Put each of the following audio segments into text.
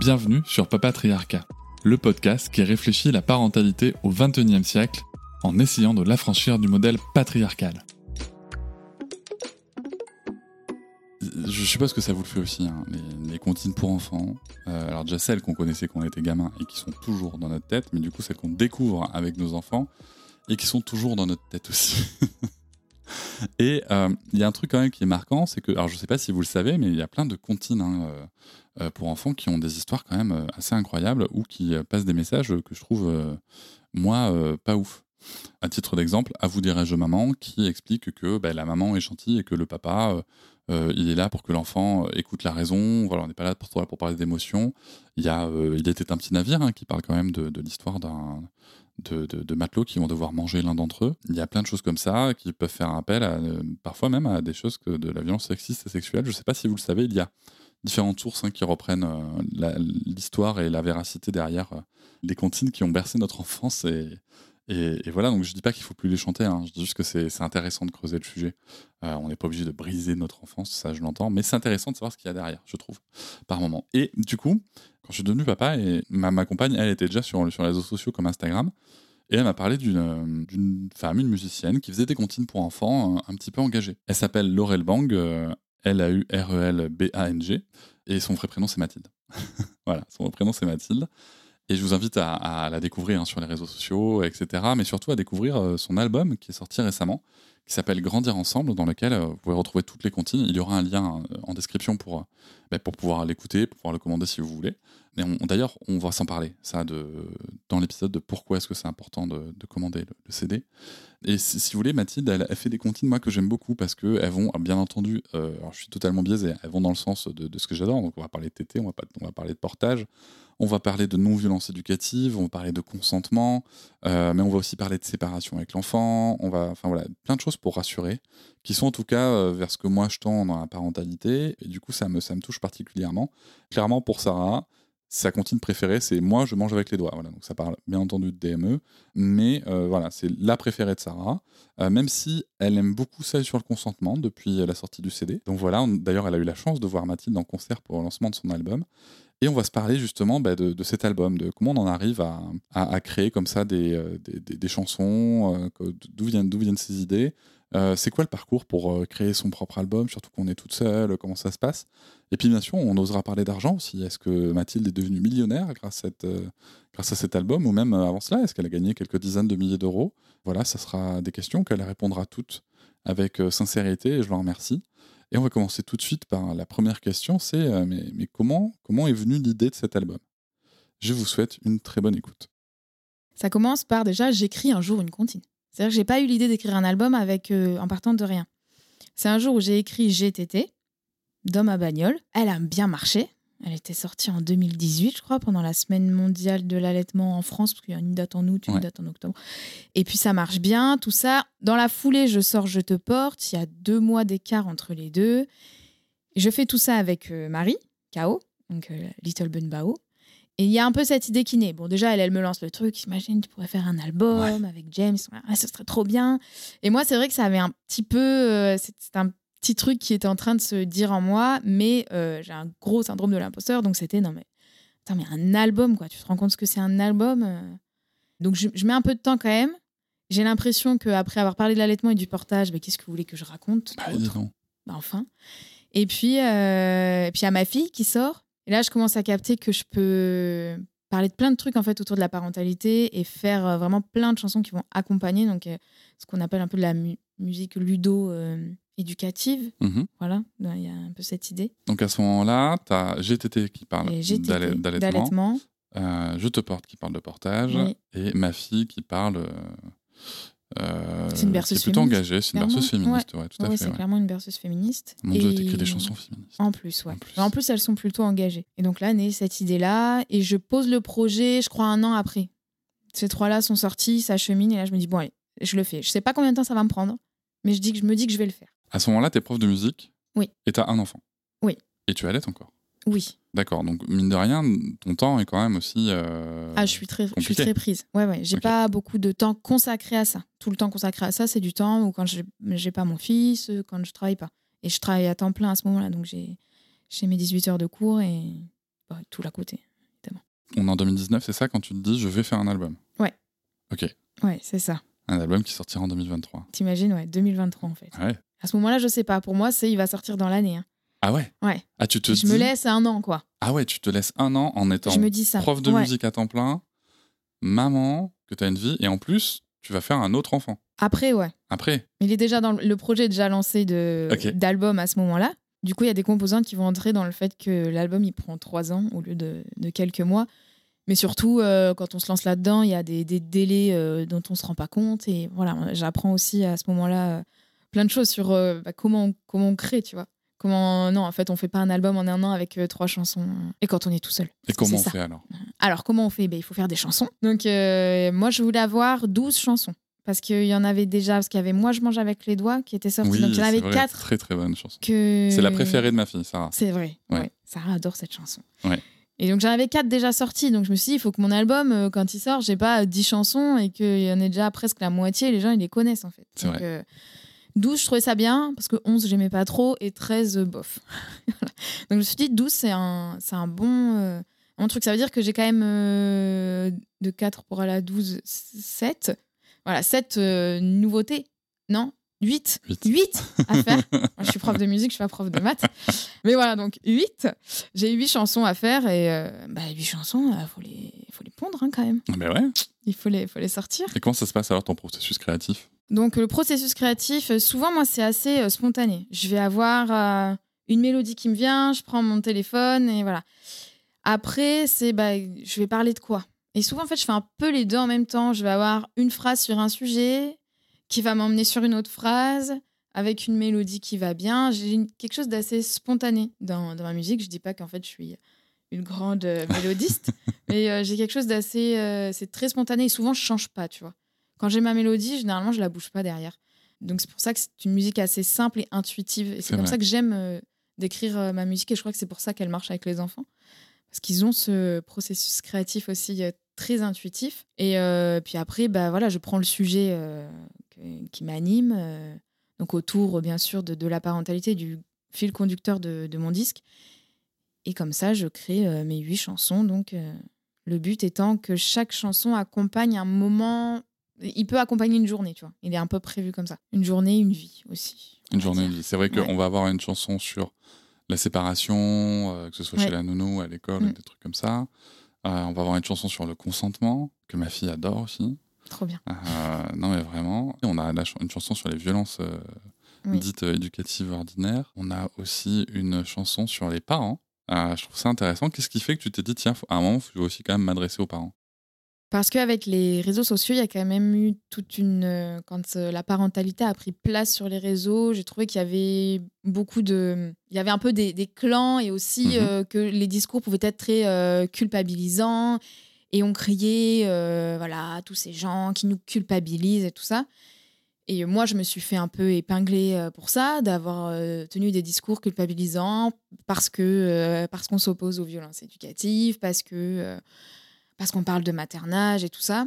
Bienvenue sur Papatriarcat, le podcast qui réfléchit la parentalité au XXIe siècle en essayant de l'affranchir du modèle patriarcal. Je suppose que ça vous le fait aussi, hein, les, les, pour enfants. Euh, alors déjà celles qu'on connaissait quand on était gamin et qui sont toujours dans notre tête, mais du coup celles qu'on découvre avec nos enfants et qui sont toujours dans notre tête aussi. et il euh, y a un truc quand même qui est marquant, c'est que, alors je sais pas si vous le savez, mais il y a plein de comptines hein, euh, pour enfants qui ont des histoires quand même assez incroyables ou qui passent des messages que je trouve, moi, pas ouf. À titre d'exemple, à vous dirais-je maman, qui explique que bah, la maman est gentille et que le papa, euh, il est là pour que l'enfant écoute la raison. Voilà, on n'est pas là pour, pour parler d'émotions. Il y a, euh, il était un petit navire hein, qui parle quand même de, l'histoire d'un de, de, matelots qui vont devoir manger l'un d'entre eux. Il y a plein de choses comme ça qui peuvent faire appel, à, parfois même à des choses que de la violence sexiste et sexuelle. Je ne sais pas si vous le savez, il y a différentes sources hein, qui reprennent euh, l'histoire et la véracité derrière les comptines qui ont bercé notre enfance et, voilà, donc je dis pas qu'il faut plus les chanter, hein. je dis juste que c'est intéressant de creuser le sujet. Euh, on n'est pas obligé de briser notre enfance, ça je l'entends, mais c'est intéressant de savoir ce qu'il y a derrière, je trouve, par moment. Et du coup, quand je suis devenu papa, et ma, compagne, elle était déjà sur, sur les réseaux sociaux comme Instagram, et elle m'a parlé d'une femme, une musicienne, qui faisait des comptines pour enfants un, petit peu engagées. Elle s'appelle Laurel Bang, euh, L-A-U-R-E-L-B-A-N-G, et son vrai prénom c'est Mathilde. voilà, son vrai prénom c'est Mathilde. Et je vous invite à, la découvrir hein, sur les réseaux sociaux, etc. Mais surtout à découvrir euh, son album qui est sorti récemment, qui s'appelle Grandir ensemble, dans lequel euh, vous pouvez retrouver toutes les comptines. Il y aura un lien euh, en description pour, bah, pour pouvoir l'écouter, pour pouvoir le commander si vous voulez. Mais d'ailleurs, on va s'en parler, ça, de, dans l'épisode de pourquoi est-ce que c'est important de, commander le, CD. Et si, vous voulez, Mathilde, elle, fait des comptines, moi, que j'aime beaucoup, parce qu'elles vont, bien entendu, alors je suis totalement biaisé, elles vont dans le sens de, ce que j'adore. Donc, on va parler de TT, on va, on va parler de portage, on va parler de non-violence éducative, on va parler de consentement, euh, mais on va aussi parler de séparation avec l'enfant. On va, enfin voilà, plein de choses pour rassurer, qui sont en tout cas euh, vers ce que moi je tends dans la parentalité. Et du coup, ça me, ça me touche particulièrement. Clairement, pour Sarah, sa comptine préférée, c'est moi, je mange avec les doigts. Voilà, donc ça parle bien entendu de DME, mais euh, voilà, c'est la préférée de Sarah, même si elle aime beaucoup celle sur le consentement depuis la sortie du CD. Donc voilà, d'ailleurs, elle a eu la chance de voir Mathilde en concert pour le lancement de son album. Et on va se parler justement bah, de, cet album, de comment on en arrive à, créer comme ça des, euh, chansons, euh, d'où viennent, viennent ces idées, euh, c'est quoi le parcours pour créer son propre album, surtout qu'on est toute seule, comment ça se passe? Et puis bien sûr, on osera parler d'argent aussi. Est-ce que Mathilde est devenue millionnaire grâce à, cette, grâce à cet album, ou même avant cela, est-ce qu'elle a gagné quelques dizaines de milliers d'euros? Voilà, ça sera des questions qu'elle répondra toutes avec sincérité, et je l'en remercie. Et on va commencer tout de suite par la première question, c'est euh, mais, comment, est venue l'idée de cet album? Je vous souhaite une très bonne écoute. Ça commence par déjà, j'écris un jour une comptine. C'est-à-dire que j'ai pas eu l'idée d'écrire un album avec, euh, en partant de rien. C'est un jour où j'ai écrit GTT, dans ma bagnole. Elle a bien marché. Elle était sortie en 2018, je crois, pendant la semaine mondiale de l'allaitement en France, parce qu'il y a une date en août, une date en octobre. Et puis ça marche bien, tout ça. Dans la foulée, je sors Je te porte. Il y a deux mois d'écart entre les deux. Je fais tout ça avec euh, Marie, K.O., donc euh, Little Bun Bao. Et il y a un peu cette idée qui naît. Bon, déjà, elle, elle me lance le truc. Imagine, tu pourrais faire un album avec James. Ah, ce serait trop bien. Et moi, c'est vrai que ça avait un petit peu. Euh, c'est un petit truc qui était en train de se dire en moi, mais euh, j'ai un gros syndrome de l'imposteur, donc c'était non mais attends mais un album quoi, tu te rends compte ce que c'est un album euh Donc je, mets un peu de temps quand même. J'ai l'impression qu'après avoir parlé de l'allaitement et du portage, qu'est-ce que vous voulez que je raconte bah, bah, Enfin. Et puis, euh, et puis à ma fille qui sort. Et là, je commence à capter que je peux parler de plein de trucs en fait autour de la parentalité et faire vraiment plein de chansons qui vont accompagner donc ce qu'on appelle un peu de la musique ludo éducative. Mhm. Voilà, il y a un peu cette idée. Donc à ce moment-là, tu as GTT qui parle d'allaitement. Euh, je te porte qui parle de portage. Et ma fille qui parle. Euh, Euh, C'est une berceuse qui est plutôt féministe, engagée, c'est une berceuse féministe, ouais, tout à Ouais, fait. c'est clairement une berceuse féministe. Mon Dieu, t'écris des chansons féministes. En plus, ouais. En plus. En plus, elles sont plutôt engagées. Et donc là, naît cette idée-là. Et je pose le projet, je crois, un an après. Ces trois-là sont sortis, ça chemine. Et là, je me dis, bon, allez, je le fais. Je sais pas combien de temps ça va me prendre, mais je, dis que, je me dis que je vais le faire. À ce moment-là, t'es prof de musique. Oui. Et t'as un enfant. Oui. Et tu allaites encore. Oui. D'accord. Donc, mine de rien, ton temps est quand même aussi. euh, Ah, je suis très, je suis très prise. Ouais, ouais. J'ai Ok. pas beaucoup de temps consacré à ça. Tout le temps consacré à ça, c'est du temps où quand j'ai pas mon fils, euh, quand je travaille pas. Et je travaille à temps plein à ce moment-là. Donc j'ai mes 18 heures de cours et bah, tout à côté. On est en 2019, c'est ça, quand tu te dis je vais faire un album? Ouais. Ok. Ouais, c'est ça. Un album qui sortira en 2023. T'imagines, ouais, 2023 en fait. Ouais. À ce moment-là, je sais pas. Pour moi, c'est il va sortir dans l'année. hein. Ah ouais? Ouais. Ah, tu te Je dis. me laisse un an, quoi. Ah ouais, tu te laisses un an en étant Je me dis ça. prof de Ouais. musique à temps plein, maman, que t'as une vie, et en plus, tu vas faire un autre enfant. Après, ouais. Après. Il est déjà dans le- le projet est déjà lancé de Ok. d'album à ce moment-là. Du coup, il y a des composantes qui vont entrer dans le fait que l'album il prend trois ans au lieu de, de quelques mois. Mais surtout, euh, quand on se lance là-dedans, il y a des, des délais euh, dont on se rend pas compte. Et voilà, j'apprends aussi à ce moment-là euh, plein de choses sur bah, comment, on, comment on crée, tu vois. Comment non, en fait, on fait pas un album en un an avec euh, trois chansons. Et quand on est tout seul. Et comment on ça. fait alors? Alors, comment on fait? Ben, Il faut faire des chansons. Donc, euh, moi, je voulais avoir 12 chansons. Parce qu'il y en avait déjà, parce qu'il y avait Moi, je mange avec les doigts qui était sorti. Oui, Donc, il y en avait vrai, 4 Très très bonne chanson. que. C'est la préférée de ma fille, Sarah. C'est vrai. Ouais. Ouais. Sarah adore cette chanson. Ouais. Et donc, j'en avais 4 déjà sortis. Donc, je me suis dit, il faut que mon album, euh, quand il sort, j'ai pas 10 chansons et qu'il y en ait déjà presque la moitié. Les gens, ils les connaissent, en fait. Donc, vrai. euh, 12, je trouvais ça bien, parce que 11, j'aimais pas trop, et 13, euh, bof. Voilà. Donc, je me suis dit, 12, c'est un, un bon, euh, bon truc. Ça veut dire que j'ai quand même euh, de 4 pour aller à 12, 7. Voilà, 7 euh, nouveautés. Non? 8 Huit. 8 à faire. Je suis prof de musique, je suis pas prof de maths. Mais voilà, donc 8. J'ai 8 chansons à faire et euh, bah, 8 chansons, il faut, les, faut les pondre hein, quand même. Mais ouais. Il faut les, faut les sortir. Et comment ça se passe alors ton processus créatif? Donc le processus créatif, euh, souvent moi c'est assez euh, spontané. Je vais avoir euh, une mélodie qui me vient, je prends mon téléphone et voilà. Après c'est bah, je vais parler de quoi? Et souvent en fait je fais un peu les deux en même temps. Je vais avoir une phrase sur un sujet qui va m'emmener sur une autre phrase avec une mélodie qui va bien. J'ai quelque chose d'assez spontané dans, dans ma musique. Je dis pas qu'en fait je suis une grande euh, mélodiste, mais euh, j'ai quelque chose d'assez euh, c'est très spontané et souvent je change pas, tu vois. Quand j'ai ma mélodie, généralement, je la bouge pas derrière. Donc c'est pour ça que c'est une musique assez simple et intuitive. Et C'est comme vrai. ça que j'aime euh, d'écrire ma musique. Et je crois que c'est pour ça qu'elle marche avec les enfants. Parce qu'ils ont ce processus créatif aussi très intuitif. Et puis après, bah, voilà, je prends le sujet qui m'anime. euh, donc autour, euh, bien sûr, de, de la parentalité, du fil conducteur de, de mon disque. Et comme ça, je crée euh, mes huit chansons. Donc euh, le but étant que chaque chanson accompagne un moment il peut accompagner une journée, tu vois. Il est un peu prévu comme ça. Une journée, une vie aussi. Une journée. dire. C'est vrai qu'on Ouais. va avoir une chanson sur la séparation, euh, que ce soit chez la nounou, à l'école, Mm. des trucs comme ça. Euh, on va avoir une chanson sur le consentement, que ma fille adore aussi. Trop bien. Euh, non, mais vraiment. On a la ch- une chanson sur les violences euh, Oui. dites euh, éducatives ordinaires. On a aussi une chanson sur les parents. Euh, je trouve ça intéressant. Qu'est-ce qui fait que tu t'es dit, tiens, à un moment, il faut aussi quand même m'adresser aux parents? Parce qu'avec les réseaux sociaux, il y a quand même eu toute une. Quand la parentalité a pris place sur les réseaux, j'ai trouvé qu'il y avait beaucoup de. Il y avait un peu des, des clans et aussi Mhm. euh, que les discours pouvaient être très euh, culpabilisants. Et on criait, euh, voilà, tous ces gens qui nous culpabilisent et tout ça. Et moi, je me suis fait un peu épingler euh, pour ça, d'avoir euh, tenu des discours culpabilisants parce que parce qu'on s'oppose aux violences éducatives, parce que parce qu'on parle de maternage et tout ça.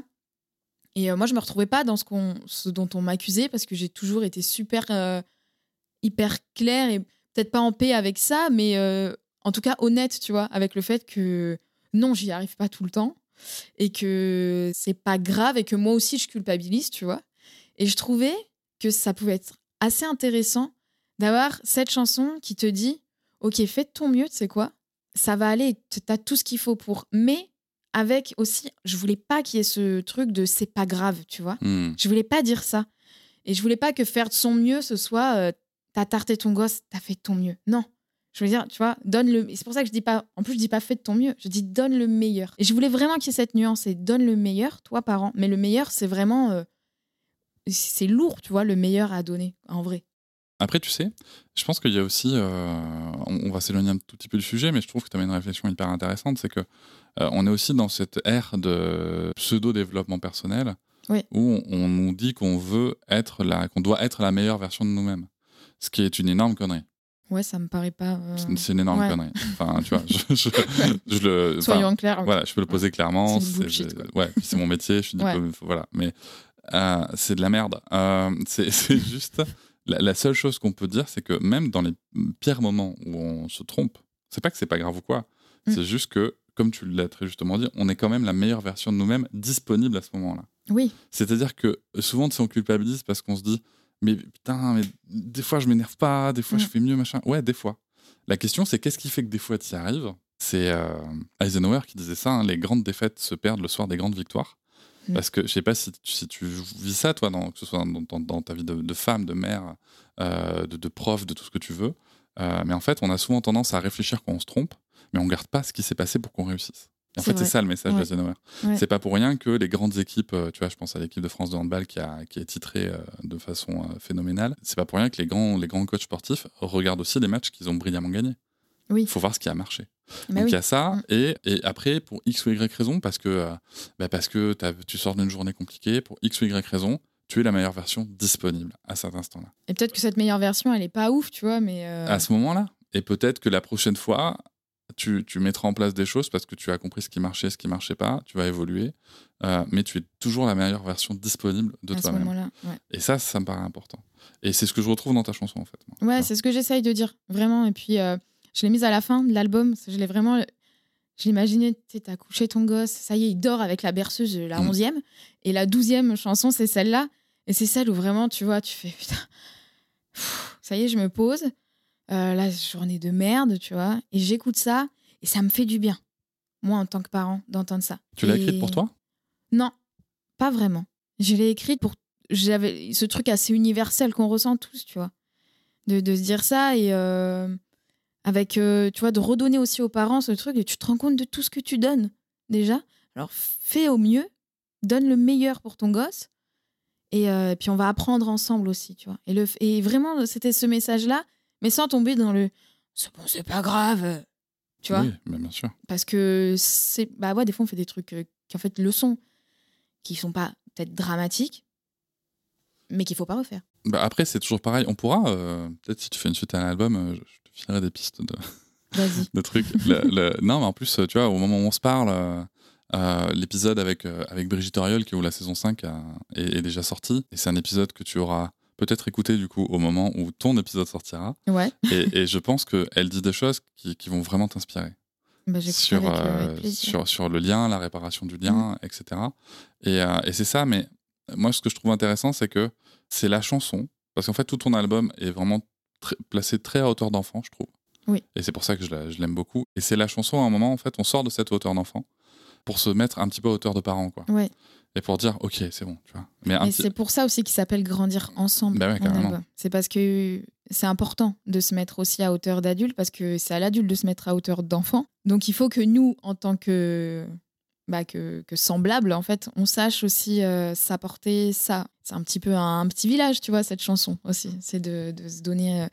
Et moi, je me retrouvais pas dans ce, qu'on, ce dont on m'accusait parce que j'ai toujours été super hyper claire et peut-être pas en paix avec ça, mais en tout cas honnête, tu vois, avec le fait que non, j'y arrive pas tout le temps et que c'est pas grave et que moi aussi je culpabilise, tu vois. Et je trouvais que ça pouvait être assez intéressant d'avoir cette chanson qui te dit Ok, fais de ton mieux, tu sais quoi Ça va aller, t'as tout ce qu'il faut pour. Mais avec aussi, je voulais pas qu'il y ait ce truc de c'est pas grave, tu vois. Hmm. Je voulais pas dire ça. Et je voulais pas que faire de son mieux, ce soit euh, t'as tarté ton gosse, t'as fait de ton mieux. Non. Je veux dire, tu vois, donne le. C'est pour ça que je dis pas. En plus, je dis pas fais de ton mieux. Je dis donne le meilleur. Et je voulais vraiment qu'il y ait cette nuance et donne le meilleur, toi, parent. Mais le meilleur, c'est vraiment. euh, c'est lourd, tu vois, le meilleur à donner, en vrai. Après, tu sais, je pense qu'il y a aussi, euh, on, va s'éloigner un tout petit peu du sujet, mais je trouve que tu as une réflexion hyper intéressante, c'est que euh, on est aussi dans cette ère de pseudo-développement personnel, Oui. où on, on nous dit qu'on veut être la, qu'on doit être la meilleure version de nous-mêmes, ce qui est une énorme connerie. Ouais, ça me paraît pas. euh, C'est- une énorme ouais. connerie. Enfin, tu vois, je, je- je le, Soyons clairs. voilà, je peux le poser clairement. C'est bullshit, ouais, c'est mon métier, je suis Ouais. diplômé, voilà. Mais euh, c'est de la merde. Euh, c'est juste la, la seule chose qu'on peut dire, c'est que même dans les pires moments où on se trompe, c'est pas que c'est pas grave ou quoi. Mm. C'est juste que, comme tu l'as très justement dit, on est quand même la meilleure version de nous-mêmes disponible à ce moment-là. Oui, C'est-à-dire que souvent, sais, on culpabilise parce qu'on se dit, mais putain, mais des fois je m'énerve pas, des fois Mm. je fais mieux, machin. Ouais, des fois. La question, c'est qu'est-ce qui fait que des fois tu y arrives? C'est euh, Eisenhower qui disait ça, hein, les grandes défaites se perdent le soir des grandes victoires. Mm. Parce que je sais pas si, tu- si tu vis ça, toi, dans, que ce soit dans, dans- dans ta vie de, de femme, de mère, euh, de, de prof, de tout ce que tu veux. Euh, mais en fait, on a souvent tendance à réfléchir quand on se trompe, mais on garde pas ce qui s'est passé pour qu'on réussisse. En fait, c'est ça le message Ouais. d'Eisenhower. Ouais. C'est pas pour rien que les grandes équipes, euh, tu vois, je pense à l'équipe de France de handball qui, a, qui est titrée euh, de façon euh, phénoménale. C'est pas pour rien que les grands, les grands coachs sportifs regardent aussi les matchs qu'ils ont brillamment gagnés. Oui. Il faut voir ce qui a marché. bah Donc oui. il y a ça, Mm. et, et après, pour X ou Y raison, parce que, bah, parce que tu sors d'une journée compliquée, pour X ou Y raison, tu es la meilleure version disponible à cet instant-là. Et peut-être que cette meilleure version, elle est pas ouf, tu vois, mais. euh, À ce moment-là. Et peut-être que la prochaine fois, tu, tu mettras en place des choses parce que tu as compris ce qui marchait, ce qui marchait pas, tu vas évoluer, euh, mais tu es toujours la meilleure version disponible de toi-même. Ouais, Et ça, ça me paraît important. Et c'est ce que je retrouve dans ta chanson, en fait. moi. Ouais, c'est ce que j'essaye de dire, vraiment. Et puis, euh, je l'ai mise à la fin de l'album. Je l'ai vraiment. Je l'imaginais, tu t'as couché ton gosse, ça y est, il dort avec la berceuse, la Mm. onzième. Et la douzième chanson, c'est celle-là. Et c'est celle où vraiment, tu vois, tu fais putain. pff, Ça y est, je me pose. Euh, la journée de merde, tu vois. Et j'écoute ça. Et ça me fait du bien, moi, en tant que parent, d'entendre ça. Tu l'as Et- écrite pour toi? Non, pas vraiment. Je l'ai écrite pour. J'avais ce truc assez universel qu'on ressent tous, tu vois. De, de se dire ça et. euh, avec, euh, tu vois, de redonner aussi aux parents ce truc et tu te rends compte de tout ce que tu donnes, déjà. Alors, fais au mieux, donne le meilleur pour ton gosse. Et euh, puis, on va apprendre ensemble aussi, tu vois. Et, le, et vraiment, c'était ce message-là, mais sans tomber dans le. C'est bon, c'est pas grave. Tu vois Oui, mais bien sûr. parce que c'est bah ouais des fois on fait des trucs euh, qui en fait le sont qui sont pas peut-être dramatiques mais qu'il faut pas refaire Bah, après, c'est toujours pareil. On pourra, euh, peut-être si tu fais une suite à un album, euh, je te filerai des pistes de, de trucs. Le- le- Non, mais en plus, tu vois, au moment où on se parle, euh, l'épisode avec, avec Brigitte Auriol, qui ouvre la saison 5, a- est, est déjà sorti. Et c'est un épisode que tu auras peut-être écouté, du coup, au moment où ton épisode sortira. ouais Et, et je pense qu'elle dit des choses qui, qui vont vraiment t'inspirer. bah, sur, euh, euh, sur, sur le lien, la réparation du lien, etc. Et, euh, et c'est ça, mais moi, ce que je trouve intéressant, c'est que c'est la chanson, parce qu'en fait, tout ton album est vraiment placé très à hauteur d'enfant, je trouve. Oui. Et c'est pour ça que je l'aime beaucoup. Et c'est la chanson, à un moment, en fait, on sort de cette hauteur d'enfant pour se mettre un petit peu à hauteur de parents, quoi. ouais Et pour dire, ok, c'est bon, tu vois. Mais et c'est pour ça aussi qu'il s'appelle grandir ensemble Bah ouais, c'est parce que c'est important de se mettre aussi à hauteur d'adulte parce que c'est à l'adulte de se mettre à hauteur d'enfant. Donc il faut que nous en tant que bah, que, que semblables en fait on sache aussi euh, s'apporter ça. C'est un petit peu un, un petit village tu vois cette chanson aussi. C'est de, de se donner euh,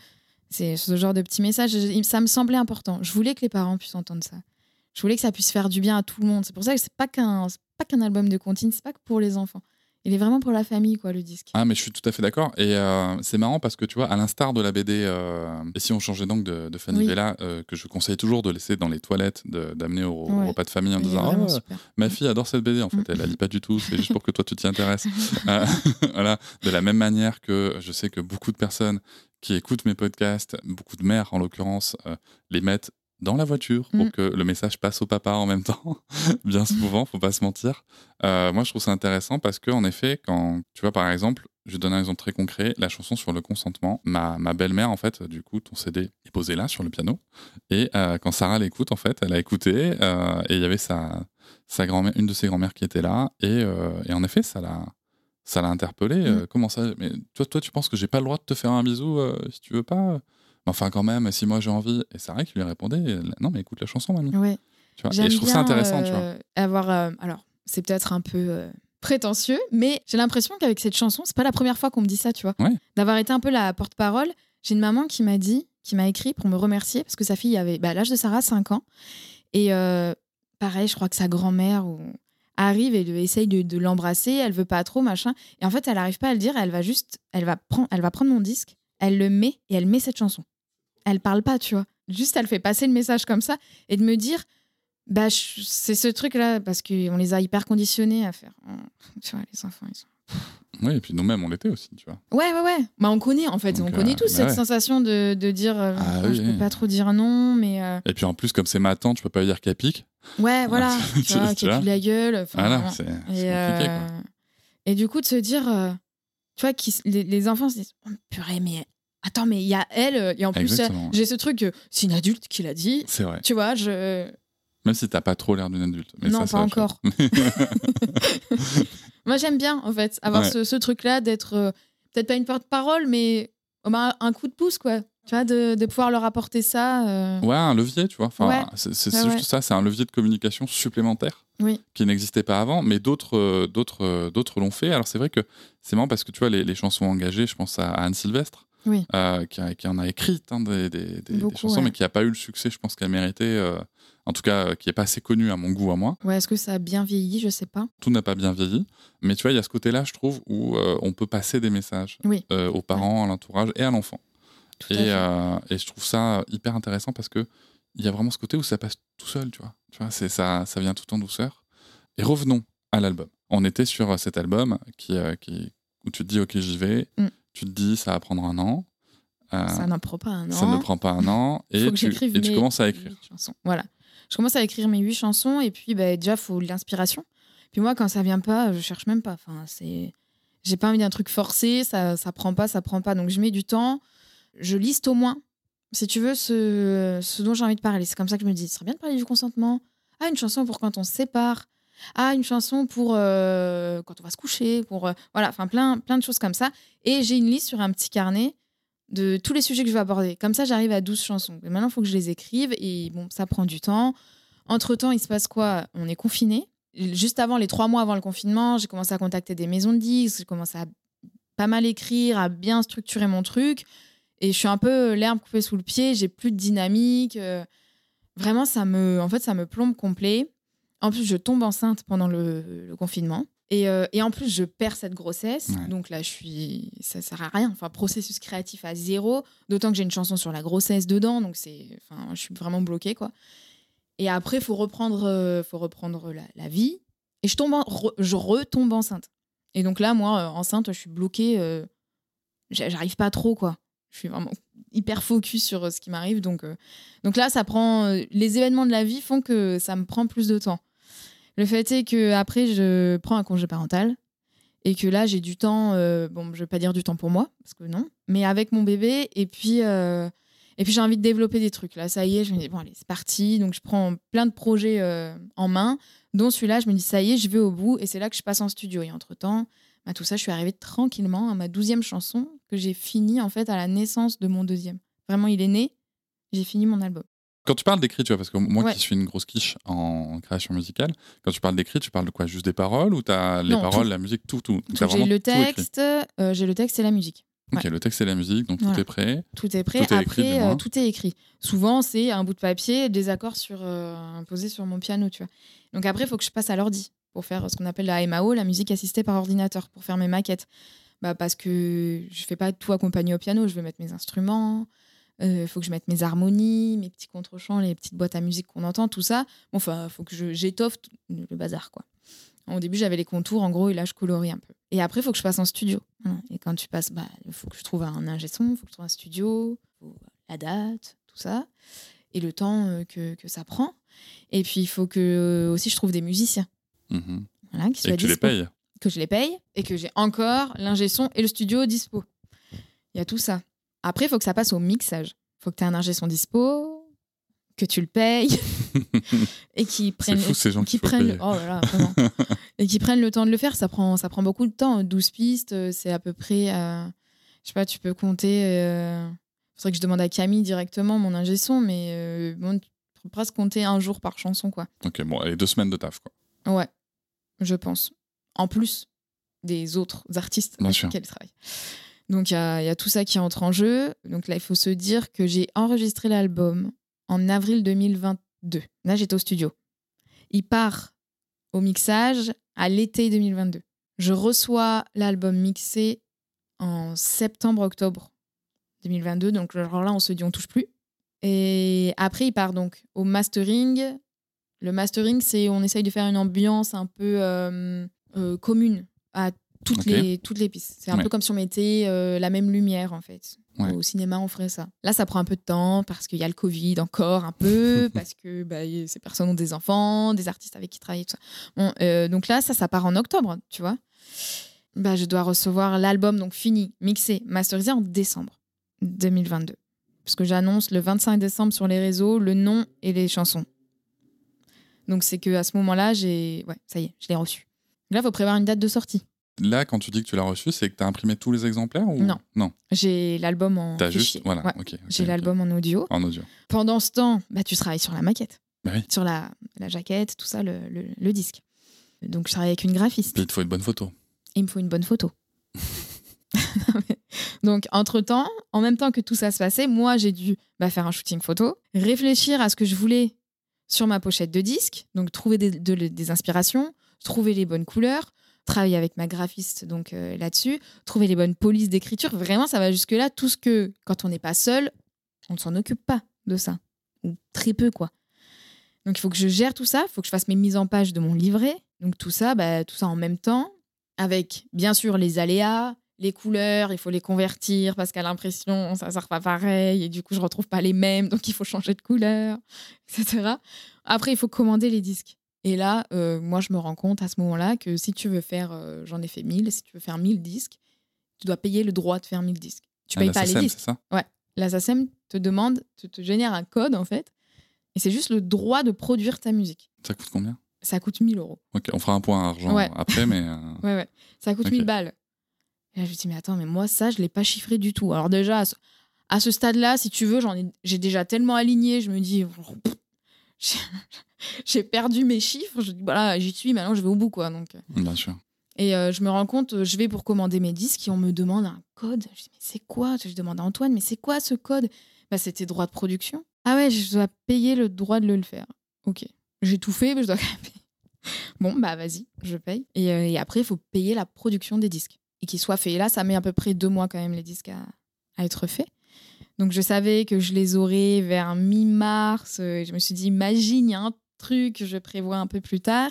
c'est ce genre de petit message ça me semblait important. Je voulais que les parents puissent entendre ça je voulais que ça puisse faire du bien à tout le monde c'est pour ça que c'est pas qu'un pas qu'un album de comptine c'est pas que pour les enfants il est vraiment pour la famille quoi le disque Ah, mais je suis tout à fait d'accord. Et euh, c'est marrant parce que tu vois, à l'instar de la BD, euh, et si on changeait donc de, de Fanny Oui. Vella, euh, que je conseille toujours de laisser dans les toilettes, d'amener au, repas de famille en Il disant Ah. Ma fille adore cette BD, en fait. Elle la lit pas du tout, c'est juste pour que toi tu t'y intéresses. Voilà. De la même manière que je sais que beaucoup de personnes qui écoutent mes podcasts, beaucoup de mères en l'occurrence, les mettent dans la voiture pour Mm. que le message passe au papa en même temps. Bien souvent, faut pas se mentir. Euh, moi, je trouve ça intéressant parce que, en effet, quand tu vois, par exemple, je donne un exemple très concret, la chanson sur le consentement. Ma, ma belle-mère, en fait, du coup, ton CD est posé là sur le piano. Et euh, quand Sarah l'écoute, en fait, elle a écouté euh, et il y avait sa, sa grand-mère, une de ses grand-mères qui était là. Et, et en effet, ça l'a, ça l'a interpellé. Euh, comment ça Mais toi, toi, tu penses que j'ai pas le droit de te faire un bisou euh, si tu veux pas? Enfin, quand même, si moi j'ai envie. Et Sarah qui lui répondait Non, mais écoute la chanson, mamie. Ouais. Tu vois et je trouve ça intéressant, tu vois. euh, Avoir, euh, alors, c'est peut-être un peu euh, prétentieux, mais j'ai l'impression qu'avec cette chanson, c'est pas la première fois qu'on me dit ça, tu vois. Ouais. D'avoir été un peu la porte-parole. J'ai une maman qui m'a dit, qui m'a écrit pour me remercier parce que sa fille avait, bah, l'âge de Sarah, 5 ans. Et euh, pareil, je crois que sa grand-mère ou- arrive et essaye de, de l'embrasser, elle veut pas trop, machin. Et en fait, elle arrive pas à le dire, elle va juste, elle va, prendre, elle va prendre mon disque, elle le met et elle met cette chanson. Elle parle pas, tu vois. Juste, elle fait passer le message comme ça et de me dire, bah, je- c'est ce truc-là, parce qu'on les a hyper conditionnés à faire. oh, Tu vois, les enfants, ils sont. Oui, et puis nous-mêmes, on l'était aussi, tu vois. Ouais, ouais, ouais. Bah, on connaît, en fait, Donc, on connaît euh, tous bah cette ouais. sensation de, de dire, euh, Ah oui, je oui. peux pas trop dire non, mais. euh, Et puis en plus, comme c'est ma tante, tu peux pas lui dire qu'elle pique. Ouais, voilà. Tu vois, plus la gueule. enfin, Voilà, c'est compliqué, euh, quoi. et du coup, de se dire, euh, tu vois, qui, les, les enfants se disent, oh, purée, mais attends, mais il y a elle, euh, et en plus, euh, j'ai ce truc, c'est une adulte qui l'a dit. C'est vrai. Tu vois, je. Même si t'as pas trop l'air d'une adulte. Mais non, ça, pas encore. Moi, j'aime bien, en fait, avoir Ouais. ce, ce truc-là d'être euh, peut-être pas une porte-parole, mais oh, bah, un coup de pouce, quoi. Tu vois, de, de pouvoir leur apporter ça. euh, Ouais, un levier, tu vois. Enfin, Ouais. c'est Ouais, juste ça, c'est un levier de communication supplémentaire Oui. qui n'existait pas avant, mais d'autres, d'autres, d'autres l'ont fait. Alors c'est vrai que c'est marrant parce que tu vois les, les chansons engagées, je pense à Anne Sylvestre, Oui. euh, qui, a- qui en a écrit hein, des, des- des- des Beaucoup, chansons, ouais. mais qui n'a pas eu le succès, je pense qu'elle méritait. euh, en tout cas, euh, qui est pas assez connue à mon goût à moi. Ouais, est-ce que ça a bien vieilli Je sais pas. Tout n'a pas bien vieilli, mais tu vois, il y a ce côté-là, je trouve, où on peut passer des messages Oui. aux parents, à l'entourage et à l'enfant. Et, je trouve ça hyper intéressant parce que il y a vraiment ce côté où ça passe tout seul, tu vois. Tu vois, c'est ça, ça vient tout en douceur. Et revenons à l'album. On était sur cet album qui, qui, où tu te dis ok j'y vais, Mm. Tu te dis ça va prendre un an, Euh, Ça n'en prend pas un an. ça ne prend pas un an et tu, et tu commences à écrire. chansons. Voilà. Je commence à écrire mes huit chansons et puis bah, déjà, il faut de l'inspiration. Puis moi, quand ça vient pas, je cherche même pas. Enfin, c'est... J'ai pas envie d'un truc forcé, ça, ça prend pas, ça prend pas. Donc je mets du temps. Je liste au moins, si tu veux, ce, ce dont j'ai envie de parler. C'est comme ça que je me dis, ce serait bien de parler du consentement. Ah, une chanson pour quand on se sépare. Ah, une chanson pour euh, quand on va se coucher. Pour, euh, voilà, enfin plein, plein de choses comme ça. Et j'ai une liste sur un petit carnet de tous les sujets que je vais aborder. Comme ça, j'arrive à 12 chansons. Et maintenant, il faut que je les écrive et bon, ça prend du temps. Entre-temps, il se passe quoi? On est confiné. Juste avant, les trois mois avant le confinement, j'ai commencé à contacter des maisons de disques, j'ai commencé à pas mal écrire, à bien structurer mon truc. Et je suis un peu l'herbe coupée sous le pied, j'ai plus de dynamique. euh, Vraiment, ça me, en fait, ça me plombe complet. En plus, je tombe enceinte pendant le, le confinement. Et, euh, et en plus, je perds cette grossesse. Ouais. Donc là, je suis, ça sert à rien. Enfin, processus créatif à zéro. D'autant que j'ai une chanson sur la grossesse dedans. Donc c'est, enfin, je suis vraiment bloquée, quoi. Et après, il faut reprendre, euh, faut reprendre la, la vie. Et je tombe, en- re- je retombe enceinte. Et donc là, moi, euh, enceinte, je suis bloquée. j'a- J'arrive pas trop, quoi. Je suis vraiment hyper focus sur ce qui m'arrive. Donc, donc là, ça prend. les événements de la vie font que ça me prend plus de temps. Le fait est que après, je prends un congé parental et que là, j'ai du temps. euh, bon, je vais pas dire du temps pour moi parce que non, mais avec mon bébé. Et puis, euh, et puis j'ai envie de développer des trucs. Là, ça y est, je me dis bon, allez, c'est parti. Donc, je prends plein de projets euh, en main, dont celui-là. Je me dis ça y est, je vais au bout. Et c'est là que je passe en studio. Et entre temps. Bah, tout ça, je suis arrivée tranquillement à ma douzième chanson que j'ai finie en fait à la naissance de mon deuxième. Vraiment, il est né, j'ai fini mon album. Quand tu parles d'écrit, tu vois, parce que moi Ouais. qui suis une grosse quiche en création musicale, quand tu parles d'écrit, tu parles de quoi? Juste des paroles ou t'as les Non, paroles, tout. la musique, tout, tout T'as J'ai le tout texte, euh, j'ai le texte et la musique. Ok, le texte et la musique, donc Voilà. tout est prêt. Tout est prêt. Tout est Après, écrit, euh, tout est écrit. Souvent, c'est un bout de papier, des accords sur, euh, posés sur mon piano, tu vois. Donc après, il faut que je passe à l'ordi pour faire ce qu'on appelle la MAO, la musique assistée par ordinateur, pour faire mes maquettes. Bah, parce que je fais pas tout accompagner au piano, je vais mettre mes instruments, il faut que je mette mes harmonies, mes petits contre-champs, les petites boîtes à musique qu'on entend, tout ça. Bon, Enfin, il faut que j'étoffe le bazar, quoi. Au début, j'avais les contours, en gros, et là, je colorie un peu. Et après, il faut que je passe en studio. Et quand tu passes, bah, il faut que je trouve un ingé son, il faut que je trouve un studio, la date, tout ça, et le temps euh, que, que ça prend. Et puis, il faut que euh, aussi je trouve des musiciens, Mhm. voilà, qui Et que tu les dispo. payes. Que je les paye, et que j'ai encore l'ingé son et le studio dispo. Il y a tout ça. Après, il faut que ça passe au mixage. Il faut que tu aies un ingé son dispo, que tu le payes, et qu'ils C'est prennent fou ces gens qui prennent le... oh là et qui prennent le temps de le faire ça prend ça prend beaucoup de temps 12 pistes euh, c'est à peu près euh, je sais pas tu peux compter euh... faudrait que je demande à Camille directement mon ingé son mais euh, bon tu peux presque compter un jour par chanson quoi Ok, bon, allez, deux semaines de taf, quoi. ouais je pense en plus des autres artistes Bien avec lesquels il travaille. Donc il y, a tout ça qui entre en jeu. Donc là, il faut se dire que j'ai enregistré l'album en avril 2022. Là, j'étais au studio. Il part au mixage à l'été 2022. Je reçois l'album mixé en septembre-octobre 2022. Donc alors là, on se dit on touche plus. Et après, il part donc au mastering. Le mastering, c'est on essaye de faire une ambiance un peu euh, euh, commune à toutes, les, toutes les pistes. C'est un Ouais. peu comme si on mettait euh, la même lumière, en fait. Ouais. Au cinéma, on ferait ça. Là, ça prend un peu de temps parce qu'il y a le Covid encore un peu, parce que bah, ces personnes ont des enfants, des artistes avec qui travailler, tout ça. Bon, euh, donc là, ça, ça part en octobre, tu vois. Bah, je dois recevoir l'album donc fini, mixé, masterisé en décembre 2022. Parce que j'annonce le 25 décembre sur les réseaux le nom et les chansons. Donc c'est que à ce moment-là, j'ai. Ouais, ça y est, je l'ai reçu. Là, il faut prévoir une date de sortie. Là, quand tu dis que tu l'as reçu, c'est que tu as imprimé tous les exemplaires ou... Non. Non, J'ai l'album en. t'as juste. Voilà, Ouais, J'ai l'album en audio. En audio. Pendant ce temps, bah, tu travailles sur la maquette, Bah oui. sur la, la jaquette, tout ça, le, le- le disque. Donc je travaille avec une graphiste. Puis il te faut une bonne photo. il me faut une bonne photo. Donc, entre-temps, en même temps que tout ça se passait, moi, j'ai dû bah, faire un shooting photo, réfléchir à ce que je voulais sur ma pochette de disque, donc trouver des, de- des inspirations, trouver les bonnes couleurs, travailler avec ma graphiste donc euh, là-dessus, trouver les bonnes polices d'écriture. Vraiment, ça va jusque-là. Tout ce que, quand on n'est pas seul, on ne s'en occupe pas de ça. Ou très peu, quoi. Donc, il faut que je gère tout ça, il faut que je fasse mes mises en page de mon livret. Donc, tout ça, bah, tout ça en même temps, avec bien sûr les aléas, les couleurs, il faut les convertir parce qu'à l'impression, ça sert pas pareil et du coup, je retrouve pas les mêmes, donc il faut changer de couleur, etc. Après, il faut commander les disques. Et là, euh, moi, je me rends compte à ce moment-là que si tu veux faire, euh, j'en ai fait 1000, si tu veux faire 1000 disques, tu dois payer le droit de faire 1000 disques. Tu Ah, payes pas les disques. c'est ça? La SACEM te demande, te, te génère un code en fait, et c'est juste le droit de produire ta musique. Ça coûte combien? Ça coûte 1000 euros. Ok, on fera un point argent Ouais. après, mais. euh, Ouais, ouais. Ça coûte Ok. 1000 balles. Et là, je me dis, mais attends, mais moi, ça, je l'ai pas chiffré du tout. Alors, déjà, à ce, à ce stade-là, si tu veux, j'en ai, j'ai déjà tellement aligné, je me dis, pff, j'ai- perdu mes chiffres. Je dis, voilà, j'y suis, maintenant, je vais au bout, quoi. Donc, euh. Bien sûr. et euh, je me rends compte, euh, je vais pour commander mes disques et on me demande un code. Je dis, mais c'est quoi? Je demande à Antoine, mais c'est quoi ce code? Bah, C'était droit de production. Ah ouais, je dois payer le droit de le faire. Ok. J'ai tout fait, mais je dois quand même payer. Bon, bah vas-y, je paye. Et, euh, et après, il faut payer la production des disques. Et qu'ils soient faits. Et là, ça met à peu près deux mois quand même, les disques à, à être faits. Donc je savais que je les aurais vers mi-mars. euh, je me suis dit, imagine, il y a un truc que je prévois un peu plus tard.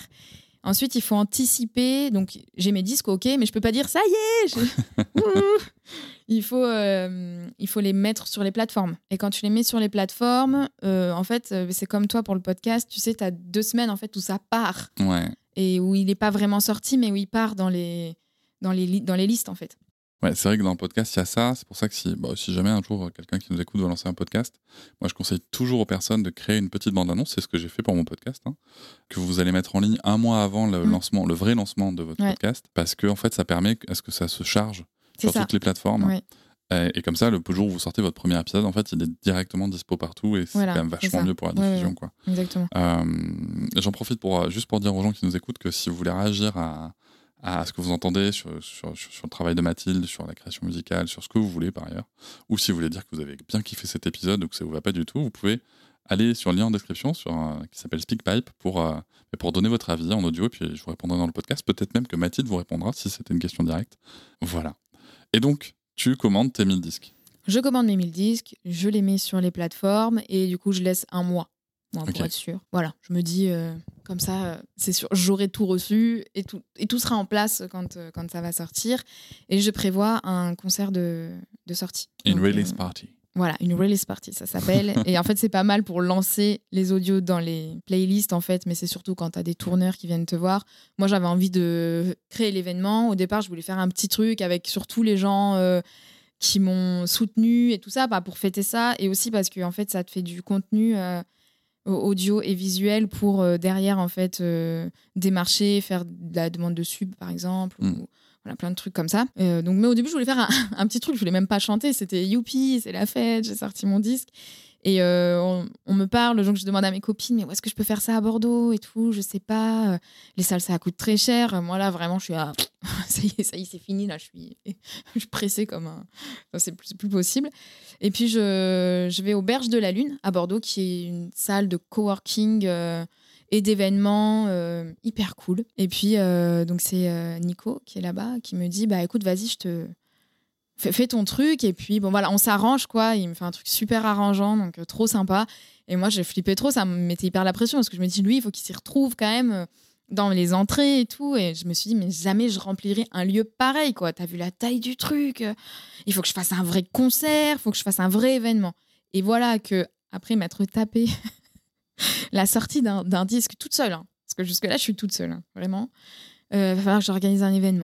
Ensuite, il faut anticiper. Donc, j'ai mes disques, ok, mais je peux pas dire ça y est. je- il faut, euh, il faut les mettre sur les plateformes. Et quand tu les mets sur les plateformes, euh, en fait, c'est comme toi pour le podcast. Tu sais, tu as deux semaines en fait où ça part Ouais. et où il n'est pas vraiment sorti, mais où il part dans les, dans les, li- dans les listes en fait. Ouais, c'est vrai que dans le podcast, il y a ça. C'est pour ça que si, bah, si jamais un jour euh, quelqu'un qui nous écoute va lancer un podcast, moi je conseille toujours aux personnes de créer une petite bande-annonce. C'est ce que j'ai fait pour mon podcast, hein, que vous allez mettre en ligne un mois avant le Mm. lancement, le vrai lancement de votre Ouais. podcast, parce que en fait, ça permet à ce que ça se charge sur ça. toutes les plateformes. Et, comme ça, le jour où vous sortez votre premier épisode, en fait, il est directement dispo partout et c'est Voilà, quand même vachement mieux pour la diffusion. ouais. Quoi. Exactement. Euh, J'en profite pour, euh, juste pour dire aux gens qui nous écoutent que si vous voulez réagir à, à ce que vous entendez sur, sur, le travail de Mathilde, sur la création musicale, sur ce que vous voulez par ailleurs, ou si vous voulez dire que vous avez bien kiffé cet épisode ou que ça vous va pas du tout, vous pouvez aller sur le lien en description sur, qui s'appelle SpeakPipe pour, euh, pour donner votre avis en audio et puis je vous répondrai dans le podcast. Peut-être même que Mathilde vous répondra si c'était une question directe. Voilà. Et donc, tu commandes tes 1000 disques. Je commande mes 1000 disques, je les mets sur les plateformes et du coup, je laisse un mois moi, pour être sûr. Voilà, je me dis euh, comme ça, euh, c'est sûr, j'aurai tout reçu et tout, et tout sera en place quand, euh, quand ça va sortir. Et je prévois un concert de, de sortie. Une Donc, release party. Voilà, une release party, ça s'appelle. et en fait, c'est pas mal pour lancer les audios dans les playlists, en fait, mais c'est surtout quand tu as des tourneurs qui viennent te voir. Moi, j'avais envie de créer l'événement. Au départ, je voulais faire un petit truc avec surtout les gens qui m'ont soutenu et tout ça, bah, pour fêter ça. Et aussi parce que, en fait, ça te fait du contenu audio et visuel pour euh, derrière, en fait, euh, démarcher, faire de la demande de sub, par exemple. Mm. ou- voilà, plein de trucs comme ça. Euh, donc, mais au début, je voulais faire un, un petit truc. Je voulais même pas chanter. C'était youpi, c'est la fête. J'ai sorti mon disque. Et euh, on, me parle, donc je demande à mes copines, mais où est-ce que je peux faire ça à Bordeaux et tout Je sais pas. Euh, Les salles, ça coûte très cher. Moi, là, vraiment, je suis à. ça y est, c'est fini. Là, je suis, je suis pressée comme un. C'est plus, plus possible. Et puis, je, je vais au Berge de la Lune à Bordeaux, qui est une salle de coworking euh, et d'événements hyper cool. Et puis, donc, c'est Nico qui est là-bas qui me dit Bah écoute, vas-y, je te. Fais, ton truc. Et puis, bon, voilà, on s'arrange, quoi. Il me fait un truc super arrangeant, donc euh, trop sympa. Et moi, j'ai flippé trop. Ça me mettait hyper la pression parce que je me dis Lui, il faut qu'il s'y retrouve quand même. euh, dans les entrées et tout. Et je me suis dit, mais jamais je remplirai un lieu pareil, quoi. T'as vu la taille du truc. euh, Il faut que je fasse un vrai concert, il faut que je fasse un vrai événement. Et voilà que, après m'être tapé la sortie d'un disque toute seule, hein, parce que jusque-là, je suis toute seule, hein, vraiment, euh, va falloir que j'organise un événement.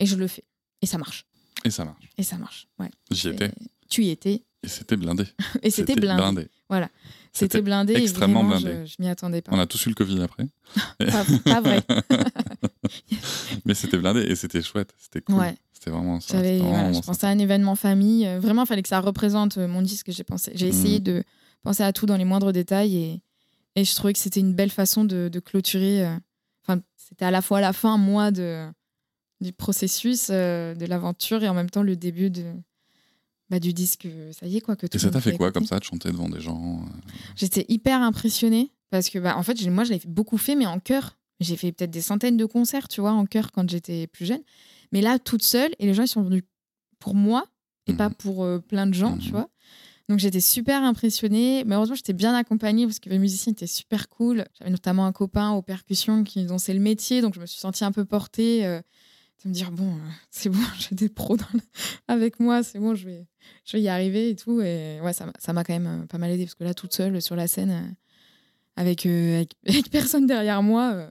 Et je le fais. Et ça marche. Et ça marche. Et ça marche. Ouais. J'y étais. Tu y étais. Et c'était blindé. Et c'était blindé. Voilà. C'était blindé. extrêmement blindé. Je, je m'y attendais pas. On a tous eu le Covid après. Pas, pas vrai. Mais c'était blindé et c'était chouette. C'était cool. Ouais. C'était vraiment ça. Vraiment voilà, je pensais à un événement famille. Euh, Vraiment, il fallait que ça représente euh, mon disque. J'ai pensé, j'ai essayé de penser à tout dans les moindres détails et, et je trouvais que c'était une belle façon de, de clôturer. euh, Enfin, c'était à la fois la fin, moi, de, du processus, euh, de l'aventure et en même temps le début de, bah, du disque. Ça y est, quoi. Que tout Et ça t'a fait quoi écouter. comme ça de chanter devant des gens euh, J'étais hyper impressionnée parce que, bah, en fait, moi, je l'avais beaucoup fait, mais en chœur. J'ai fait peut-être des centaines de concerts, tu vois, en chœur quand j'étais plus jeune. Mais là, toute seule, et les gens, ils sont venus pour moi et Mhm. pas pour euh, plein de gens, tu Mhm. vois. Donc, j'étais super impressionnée. Mais heureusement, j'étais bien accompagnée parce que les musiciens étaient super cool. J'avais notamment un copain aux percussions qui, dont c'est le métier, donc je me suis sentie un peu portée. euh, de me dire, bon, euh, c'est bon, j'ai des pros dans le- avec moi, c'est bon, je vais, je vais y arriver et tout. Et ouais, ça m'a- quand même euh, pas mal aidé parce que là, toute seule sur la scène, euh, avec, euh, avec, avec personne derrière moi, euh,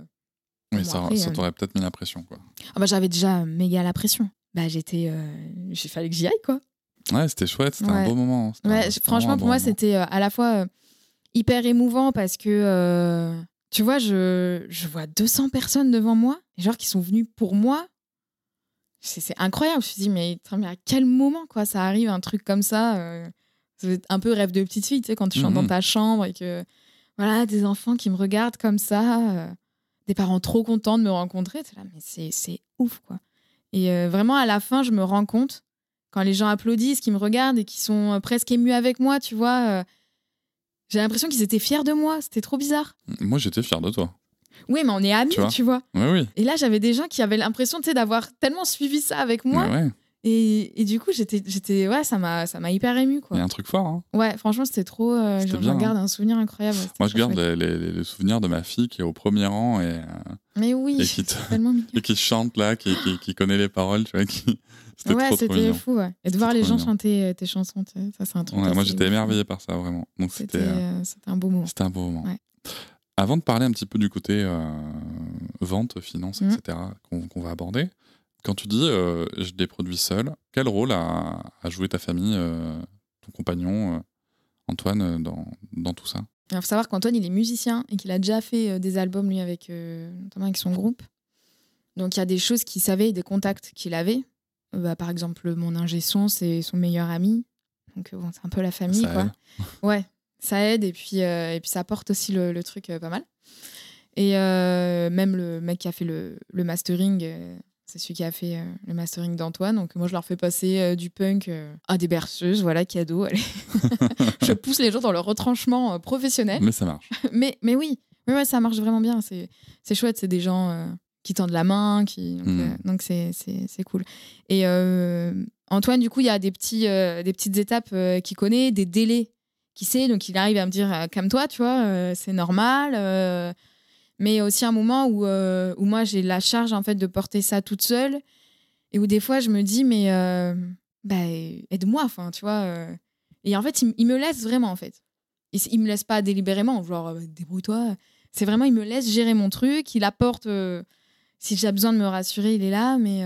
Oui, ça, après, ça euh, t'aurait peut-être mis la pression, quoi. ah bah, j'avais déjà méga la pression. Bah, j'étais. Il fallait que j'y aille, quoi. Ouais, c'était chouette, c'était un beau moment. Ouais, c'était franchement, pour moi, c'était à la fois hyper émouvant parce que, tu vois, je, je vois 200 personnes devant moi, genre qui sont venues pour moi. C'est incroyable. Je me suis dit, mais, à quel moment, quoi, ça arrive, un truc comme ça euh, C'est un peu rêve de petite fille, tu sais, quand tu chantes Mhm. dans ta chambre et que, voilà, des enfants qui me regardent comme ça, euh, des parents trop contents de me rencontrer. là, mais c'est ouf, quoi. Et euh, vraiment, à la fin, je me rends compte, quand les gens applaudissent, qui me regardent et qui sont euh, presque émus avec moi, tu vois, euh, j'ai l'impression qu'ils étaient fiers de moi. C'était trop bizarre. Moi, j'étais fier de toi. Oui, mais on est amis, Tu vois tu vois. Oui, oui. Et là, j'avais des gens qui avaient l'impression, d'avoir tellement suivi ça avec moi. Ouais, Et, et du coup, j'étais, j'étais, ouais, ça m'a, ça m'a hyper ému, il y quoi. a un truc fort. hein. Ouais, franchement, c'était trop. euh, j'en bien, garde un souvenir incroyable. Moi, je garde les, les- les souvenirs de ma fille qui est au premier rang et, euh, Mais oui, et qui tellement et qui chante là, qui, qui, qui connaît les paroles, tu vois. Qui... C'était Ouais, c'était fou, ouais. Et de voir les gens mignon. chanter euh, tes chansons, ça, c'est un truc. Ouais, moi, j'étais émerveillé par ça, vraiment. Donc, C'était, c'était. euh, euh, c'était un beau moment. C'était un beau moment. Ouais. Avant de parler un petit peu du côté euh, vente, finance, Mhm. etc., qu'on va aborder, quand tu dis euh, je des produits seul, quel rôle a, a joué ta famille, euh, ton compagnon, Antoine, dans, dans tout ça? Il faut savoir qu'Antoine, il est musicien et qu'il a déjà fait euh, des albums, lui, avec, euh, notamment avec son groupe. Donc, il y a des choses qu'il savait, et des contacts qu'il avait. Euh, bah, par exemple, mon ingé son, c'est son meilleur ami. Donc, bon, c'est un peu la famille, Ça quoi. Ouais, ça aide et puis, euh, et puis ça porte aussi le, le truc euh, pas mal. Et euh, même le mec qui a fait le, le mastering, c'est celui qui a fait le mastering d'Antoine. Donc moi, je leur fais passer du punk à des berceuses, voilà, cadeau. allez. je pousse les gens dans leur retranchement professionnel. Mais ça marche. Mais, mais oui, oui ouais, ça marche vraiment bien. C'est chouette, c'est des gens euh, qui tendent la main, qui, donc Mm. euh, c'est cool. Et euh, Antoine, du coup, il y a des, petits, des petites étapes qu'il connaît, des délais qu'il sait. Donc il arrive à me dire, euh, calme-toi, tu vois, euh, c'est normal. euh, mais aussi un moment où, où moi, j'ai la charge en fait de porter ça toute seule. Et où des fois, je me dis, mais bah, aide-moi, enfin, tu vois. Et en fait, il, me laisse vraiment, en fait. Il, me laisse pas délibérément, genre, débrouille-toi. C'est vraiment, il me laisse gérer mon truc. Il apporte, si j'ai besoin de me rassurer, il est là, mais.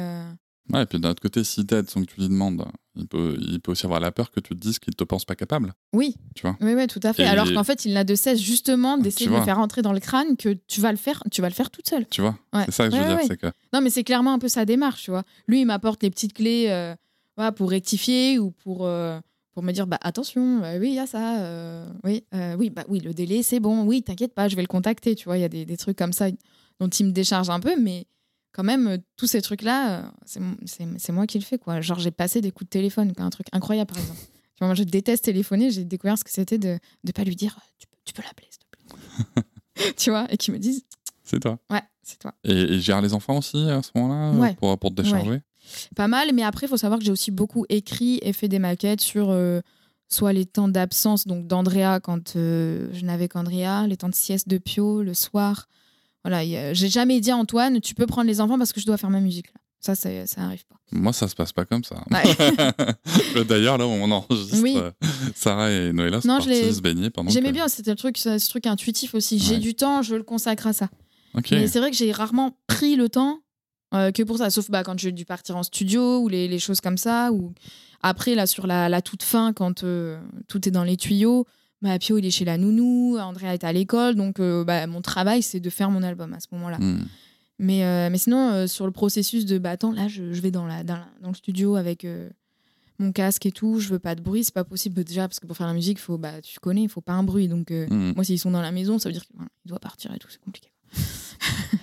Ouais, et puis d'un autre côté, si t'aides sans que tu lui demandes, il peut, il peut aussi avoir la peur que tu te dises qu'il te pense pas capable. Oui. Tu vois Oui, oui, tout à fait. Et- Alors qu'en fait, il n'a de cesse justement d'essayer de faire rentrer dans le crâne que tu vas le faire, tu vas le faire toute seule. Tu vois Ouais. C'est ça que je veux Ouais, dire, ouais. c'est que Non, mais c'est clairement un peu sa démarche, tu vois. Lui, il m'apporte les petites clés euh, voilà, pour rectifier ou pour, euh, pour me dire bah attention, euh, oui, il y a ça, oui, euh, oui, bah oui, le délai, c'est bon, oui, t'inquiète pas, je vais le contacter, tu vois. Il y a des, des trucs comme ça dont il me décharge un peu, mais quand même, euh, tous ces trucs-là, euh, c'est moi qui le fais, quoi. Genre, j'ai passé des coups de téléphone, un truc incroyable, par exemple. Tu vois, moi, je déteste téléphoner, j'ai découvert ce que c'était de ne pas lui dire tu peux, tu peux l'appeler, s'il te plaît. tu vois, et qu'ils me disent c'est toi. ouais, c'est toi. Et, et gère les enfants aussi à ce moment-là euh, Ouais. pour, pour te décharger? Pas mal, mais après, il faut savoir que j'ai aussi beaucoup écrit et fait des maquettes sur euh, soit les temps d'absence donc d'Andrea quand euh, je n'avais qu'Andrea, les temps de sieste de Pio le soir. Voilà, a- j'ai jamais dit à Antoine, tu peux prendre les enfants parce que je dois faire ma musique. Là. Ça, ça, ça arrive pas. Moi, ça se passe pas comme ça. Ouais. D'ailleurs, là où on enregistre, Oui. euh, Sarah et Noëlla sont Non, l'ai- se baigner pendant J'aimais que- bien, c'était le truc, ce truc intuitif aussi. J'ai du temps, je le consacre à ça. Ok. Mais c'est vrai que j'ai rarement pris le temps euh, que pour ça, sauf bah, quand j'ai dû partir en studio ou les, les choses comme ça. Ou après, là, sur la, la toute fin, quand euh, tout est dans les tuyaux, bah, Pio, il est chez la nounou, Andrea est à l'école. Donc, euh, bah, mon travail, c'est de faire mon album à ce moment-là. Hmm. Mais, euh, mais sinon, euh, sur le processus de, bah, attends, là, je, je vais dans, la, dans, la- dans le studio avec mon casque et tout, je veux pas de bruit, c'est pas possible déjà, parce que pour faire la musique, faut, bah, tu connais, il faut pas un bruit. Donc, Hmm. moi, s'ils sont dans la maison, ça veut dire qu'il doit partir et tout, c'est compliqué.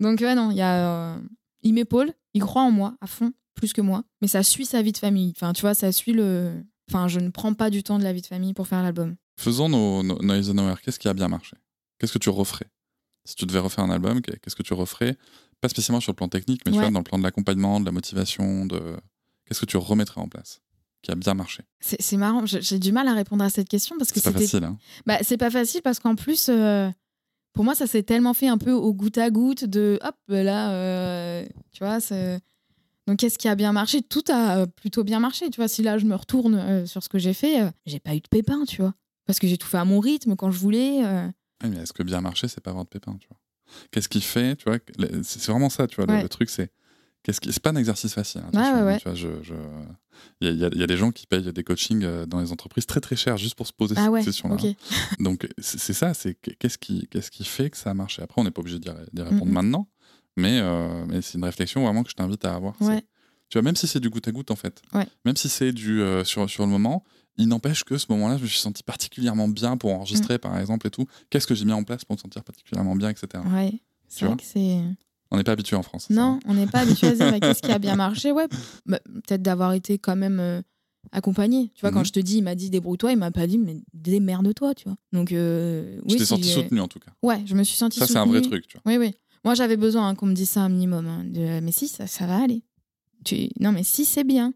Donc, ouais, non, il y a. il m'épaule, il croit en moi à fond, plus que moi, mais ça suit sa vie de famille. Enfin, tu vois, ça suit le. Enfin, je ne prends pas du temps de la vie de famille pour faire l'album. Faisons nos, nos, nos Eisenhower. Qu'est-ce qui a bien marché? Qu'est-ce que tu referais? Si tu devais refaire un album, qu'est-ce que tu referais? Pas spécialement sur le plan technique, mais tu Ouais. vois, dans le plan de l'accompagnement, de la motivation, de... Qu'est-ce que tu remettrais en place Qui a bien marché? C'est marrant, j'ai du mal à répondre à cette question parce que C'est pas facile, hein Bah, c'est pas facile parce qu'en plus, euh, pour moi, ça s'est tellement fait un peu au goutte à goutte de hop, là, euh, tu vois. c'est- Donc, qu'est-ce qui a bien marché? Tout a euh, plutôt bien marché, tu vois. Si là, je me retourne euh, sur ce que j'ai fait, euh, j'ai pas eu de pépins, tu vois. Parce que j'ai tout fait à mon rythme quand je voulais. euh. Mais est-ce que bien marché, c'est pas avoir de pépins, tu vois? Qu'est-ce qui fait, tu vois C'est c'est vraiment ça, tu vois. le- Ouais. Le, truc, c'est qu'est-ce qui. C'est pas un exercice facile. hein, Ouais, attention, ouais, hein, ouais. Je, Il y, a- il y a- il y a des gens qui payent des coachings dans les entreprises très très cher juste pour se poser Ah cette question-là. ok. Donc c'est c'est ça, c'est que- qu'est-ce qui, qu'est-ce qui fait que ça a marché? Après, on n'est pas obligé d'y ré- d'y répondre maintenant, mais, euh, mais c'est une réflexion vraiment que je t'invite à avoir. Ouais. Tu vois, même si c'est du goutte à goutte en fait, Ouais. même si c'est du euh, sur, sur le moment, il n'empêche que ce moment-là, je me suis senti particulièrement bien pour Mm. enregistrer par exemple et tout. Qu'est-ce que j'ai mis en place pour me sentir particulièrement bien, etc. Ouais. C'est vrai que c'est. On n'est pas habitué en France. Non, hein. on n'est pas habitué à dire mais qu'est-ce qui a bien marché? Ouais, bah, peut-être d'avoir été quand même euh, accompagné. Tu vois, quand je te dis, il m'a dit débrouille-toi, il m'a pas dit mais démerde-toi, tu vois. Donc, euh, oui, t'es si senti soutenu en tout cas. Ouais, je me suis sentie Ça, c'est un vrai truc, tu vois. Oui, oui. Moi, j'avais besoin hein, qu'on me dise ça un minimum. hein, de, mais si, ça, ça va aller. Tu... Non, mais si, c'est bien.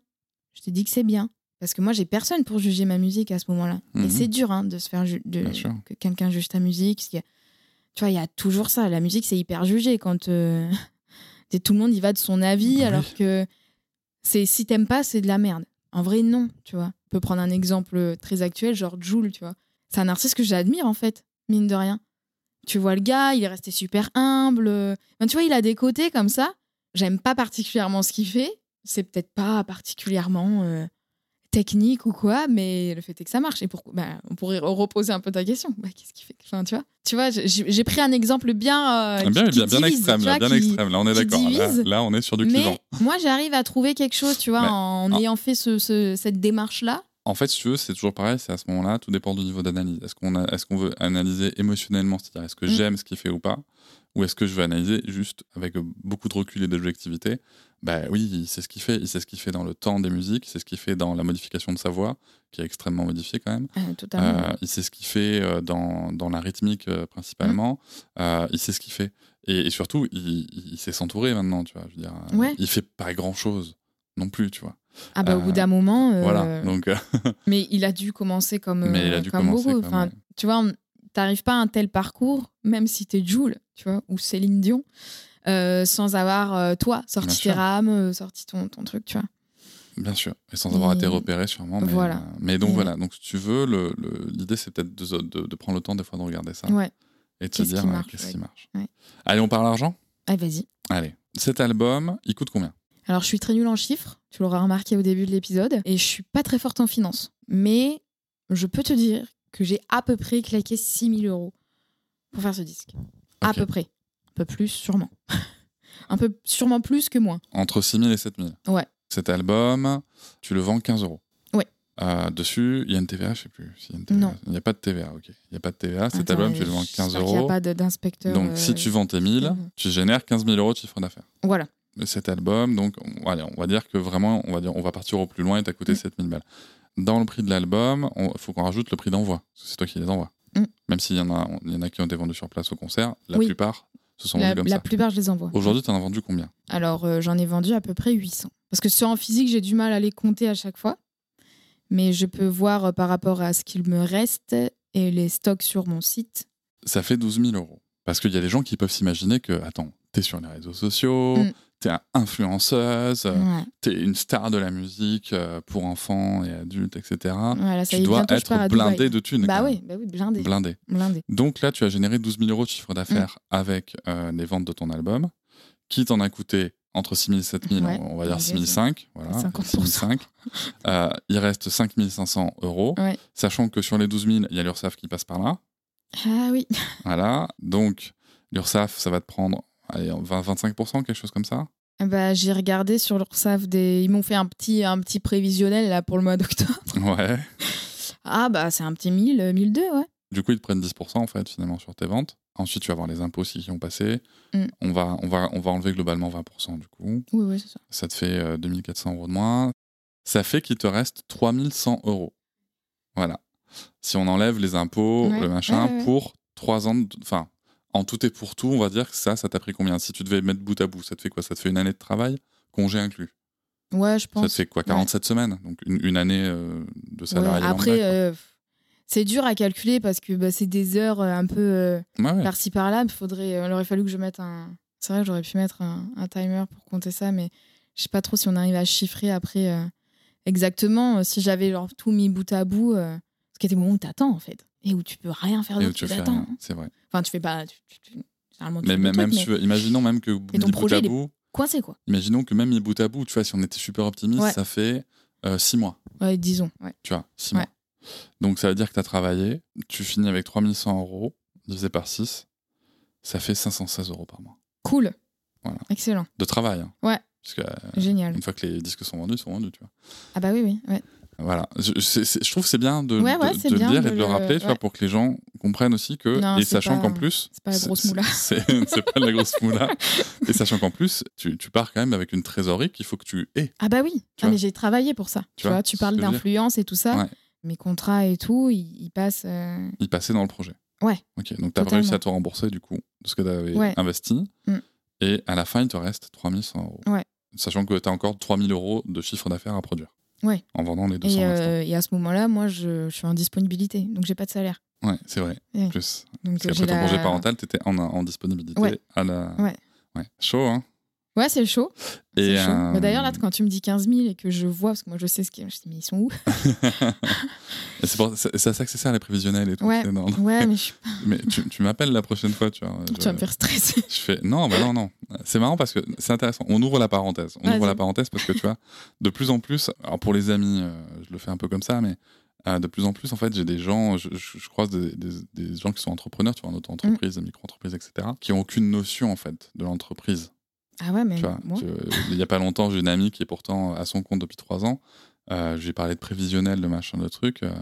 Je te dis que c'est bien. Parce que moi, j'ai personne pour juger ma musique à ce moment-là. Mhm. Et c'est dur hein, de se faire de... Que quelqu'un juge ta musique. parce a- Tu vois, il y a toujours ça. La musique, c'est hyper jugé quand euh, tout le monde y va de son avis, Oui. alors que c'est si t'aimes pas, c'est de la merde. En vrai, non, tu vois. On peut prendre un exemple très actuel, genre Joule, tu vois. C'est un artiste que j'admire, en fait, mine de rien. Tu vois le gars, il est resté super humble. Enfin, tu vois, il a des côtés comme ça. J'aime pas particulièrement ce qu'il fait. C'est peut-être pas particulièrement euh, technique ou quoi, mais le fait est que ça marche. Et pourquoi bah, On pourrait re- reposer un peu ta question. Bah, Qu'est-ce qui fait? Enfin, tu vois, tu vois j'ai pris un exemple bien... euh, Ah, qui- bien, qui bien, bien divise, extrême, vois, bien qui- extrême. Là, on est d'accord. Là, on est sur du clivant. Mais moi, j'arrive à trouver quelque chose, tu vois, Mais- en Ah. ayant fait ce- ce- cette démarche-là. En fait, si tu veux, c'est toujours pareil, c'est à ce moment-là, tout dépend du niveau d'analyse. Est-ce qu'on qu'on veut analyser émotionnellement, c'est-à-dire est-ce que Mm. j'aime ce qu'il fait ou pas Ou est-ce que je veux analyser juste avec beaucoup de recul et d'objectivité Bah oui, il sait ce qu'il fait, il sait ce qu'il fait dans le temps des musiques, il sait ce qu'il fait dans la modification de sa voix, qui est extrêmement modifiée quand même. Euh, totalement. Euh, il sait ce qu'il fait euh, dans, dans la rythmique principalement. Euh, il sait ce qu'il fait. Et, et surtout, il, sait s'entourer maintenant, tu vois. Je veux dire, Ouais. il fait pas grand-chose non plus, tu vois. Ah bah, au euh, bout d'un moment... euh, Voilà, donc... euh, Mais il a dû commencer comme, Mais il a euh, dû comme commencer beaucoup. comme, Enfin, ouais. Tu vois, t'arrives pas à un tel parcours, même si t'es Jules, tu vois, ou Céline Dion. euh, sans avoir, euh, toi, sorti tes rames, euh, sorti ton, ton truc, tu vois. Bien sûr, et sans avoir Et- été repéré sûrement. Mais, Voilà. euh, mais donc Et- voilà, donc si tu veux, le- le- l'idée c'est peut-être de, de- de prendre le temps des fois de regarder ça Ouais. et de se dire qu'est-ce qui marche. Ouais. Allez, on parle argent? Ah, vas-y. Allez, cet album, il coûte combien? Alors, je suis très nulle en chiffres, tu l'auras remarqué au début de l'épisode, et je suis pas très forte en finance. Mais je peux te dire que j'ai à peu près claqué 6000 euros pour faire ce disque. À Ok. peu près. Un peu plus, sûrement. Un peu, sûrement plus que moins. Entre 6000 et 7000. Ouais. Cet album, tu le vends 15 euros. Ouais. Euh, dessus, il y a une TVA, je sais plus. s'il y a une TVA. Non. Il n'y a pas de TVA, ok. Il n'y a pas de TVA. Cet Attends, album, tu le vends j'espère 15 qu'il n'y euros. a pas d'inspecteur. Donc, euh, si tu vends tes 1000, mhm. tu génères 15 000 euros de chiffre d'affaires. Voilà. Cet album. Donc, on, allez, on va dire que vraiment, on va, dire, on va partir au plus loin et t'as coûté Mm. 7000 balles. Dans le prix de l'album, il faut qu'on rajoute le prix d'envoi. parce que C'est toi qui les envoies. Mm. Même s'il y, en a- y en a qui ont été vendus sur place au concert, la Oui. plupart se sont La, vendus comme la ça. plupart, je les envoie. Aujourd'hui, tu en as vendu combien? Alors, euh, j'en ai vendu à peu près 800. Parce que ceux en physique, j'ai du mal à les compter à chaque fois. Mais je peux voir euh, par rapport à ce qu'il me reste et les stocks sur mon site. Ça fait 12 000 euros. Parce qu'il y a des gens qui peuvent s'imaginer que, attends, t'es sur les réseaux sociaux, Mm. T'es influenceuse, euh, Ouais. t'es une star de la musique euh, pour enfants et adultes, etc. Voilà, ça tu dois bientôt, être blindé de thunes. Bah oui, bah oui, blindé. Blindé. blindé. Donc là, tu as généré 12 000 euros de chiffre d'affaires Mm. avec euh, les ventes de ton album, qui t'en a coûté entre 6 000 et 7 000, Ouais, on va dire ok, 6 500. Voilà, 50%. 6 500. Euh, il reste 5 500 euros, Ouais. sachant que sur les 12 000, il y a l'URSSAF qui passe par là. Ah oui. Voilà, donc l'URSSAF, ça va te prendre allez, 20-25%, quelque chose comme ça. Bah, j'ai regardé sur l'URSSAF des. Ils m'ont fait un petit, un petit prévisionnel là pour le mois d'octobre. Ouais. Ah bah c'est un petit 1000, euh, 1002, ouais. Du coup, ils te prennent 10% en fait, finalement, sur tes ventes. Ensuite, tu vas avoir les impôts aussi qui ont passé. Mm. On, va, on, va, on va enlever globalement 20% du coup. Oui, oui, c'est ça. ça te fait euh, 2400 euros de moins. Ça fait qu'il te reste 3100 euros. Voilà. Si on enlève les impôts, Ouais, le machin, ouais, ouais, ouais. pour 3 ans de... Enfin, en tout et pour tout, on va dire que ça, ça t'a pris combien? Si tu devais mettre bout à bout, ça te fait quoi? Ça te fait une année de travail, congé inclus? Ouais, je Ça te pense. fait quoi? 47 semaines? Donc une, une année euh, de Ouais, salarié Après, euh, c'est dur à calculer parce que bah, c'est des heures euh, un peu euh, Ouais, ouais. par-ci par-là. Il faudrait, il aurait fallu que je mette un. C'est vrai que j'aurais pu mettre un, un timer pour compter ça, mais je sais pas trop si on arrive à chiffrer après exactement. si j'avais genre tout mis bout à bout, parce qu'il y a des moments où t'attends en fait et où tu peux rien faire d'autre que d'attendre. rien, c'est vrai. Enfin, tu fais pas. Tu, tu- tu- généralement, tu Mais fais même, trucs, si mais imaginons même que Mais ton mis bout projet, à bout, coincé quoi. imaginons que même bout à bout, tu vois, si on était super optimiste, Ouais. ça fait 6 mois. Ouais, disons. Ouais. tu vois, 6 Ouais. mois. Donc ça veut dire que tu as travaillé, tu finis avec 3100 euros divisé par 6, ça fait 516 euros par mois. Cool. Voilà. Excellent. De travail. hein. Ouais. Parce que euh, Génial. une fois que les disques sont vendus, ils sont vendus, tu vois. Ah bah oui, oui. Ouais. Voilà. Je, je trouve que c'est bien de, Ouais, ouais, de- le dire de et de le le- rappeler, tu vois, pour que les gens comprennent aussi que, Non, et sachant qu'en plus, c'est pas la grosse c'est- moula. C'est pas la grosse moula. et sachant qu'en plus, tu, tu pars quand même avec une trésorerie qu'il faut que tu aies. Ah bah oui. Ah, mais j'ai travaillé pour ça. Tu, Tu vois vois, tu parles d'influence et tout ça. Mes contrats et tout, ils, ils passent. euh, y passer dans le projet. Ouais. Ok, donc tu as réussi à te rembourser du coup de ce que tu avais investi. Mm. Et à la fin, il te reste 3100 euros. Ouais. Sachant que tu as encore 3000 euros de chiffre d'affaires à produire. Ouais. En vendant les 200 Et, euh, et à ce moment-là, moi, je, je suis en disponibilité, donc j'ai pas de salaire. Ouais, c'est vrai. Ouais. Plus. Donc Parce qu'après ton la- congé parental, tu étais en, en disponibilité Ouais. à la. Ouais. Ouais. Chaud, hein Ouais, c'est chaud. Et chaud. euh, Bah, D'ailleurs, là, quand tu me dis 15 000 et que je vois, parce que moi, je sais ce qu'ils je dis, mais ils sont où c'est pour- à ça que c'est ça, les prévisionnels et tout. Ouais. Ouais, mais je Mais tu, tu m'appelles la prochaine fois, tu vois. tu vas me faire stresser. Je fais non, bah non, non. C'est marrant parce que c'est intéressant. On ouvre la parenthèse. On ouvre la parenthèse parce que tu vois, de plus en plus, alors pour les amis, euh, je le fais un peu comme ça, mais euh, de plus en plus, en fait, j'ai des gens, je, je- croise des, des- des gens qui sont entrepreneurs, tu vois, en auto-entreprise, Mm. des micro-entreprises, etc., qui ont aucune notion, en fait, de l'entreprise. Ah ouais, mais il y a pas longtemps, j'ai une amie qui est pourtant à son compte depuis trois ans. Euh, je lui ai parlé de prévisionnel, de machin, de trucs. euh,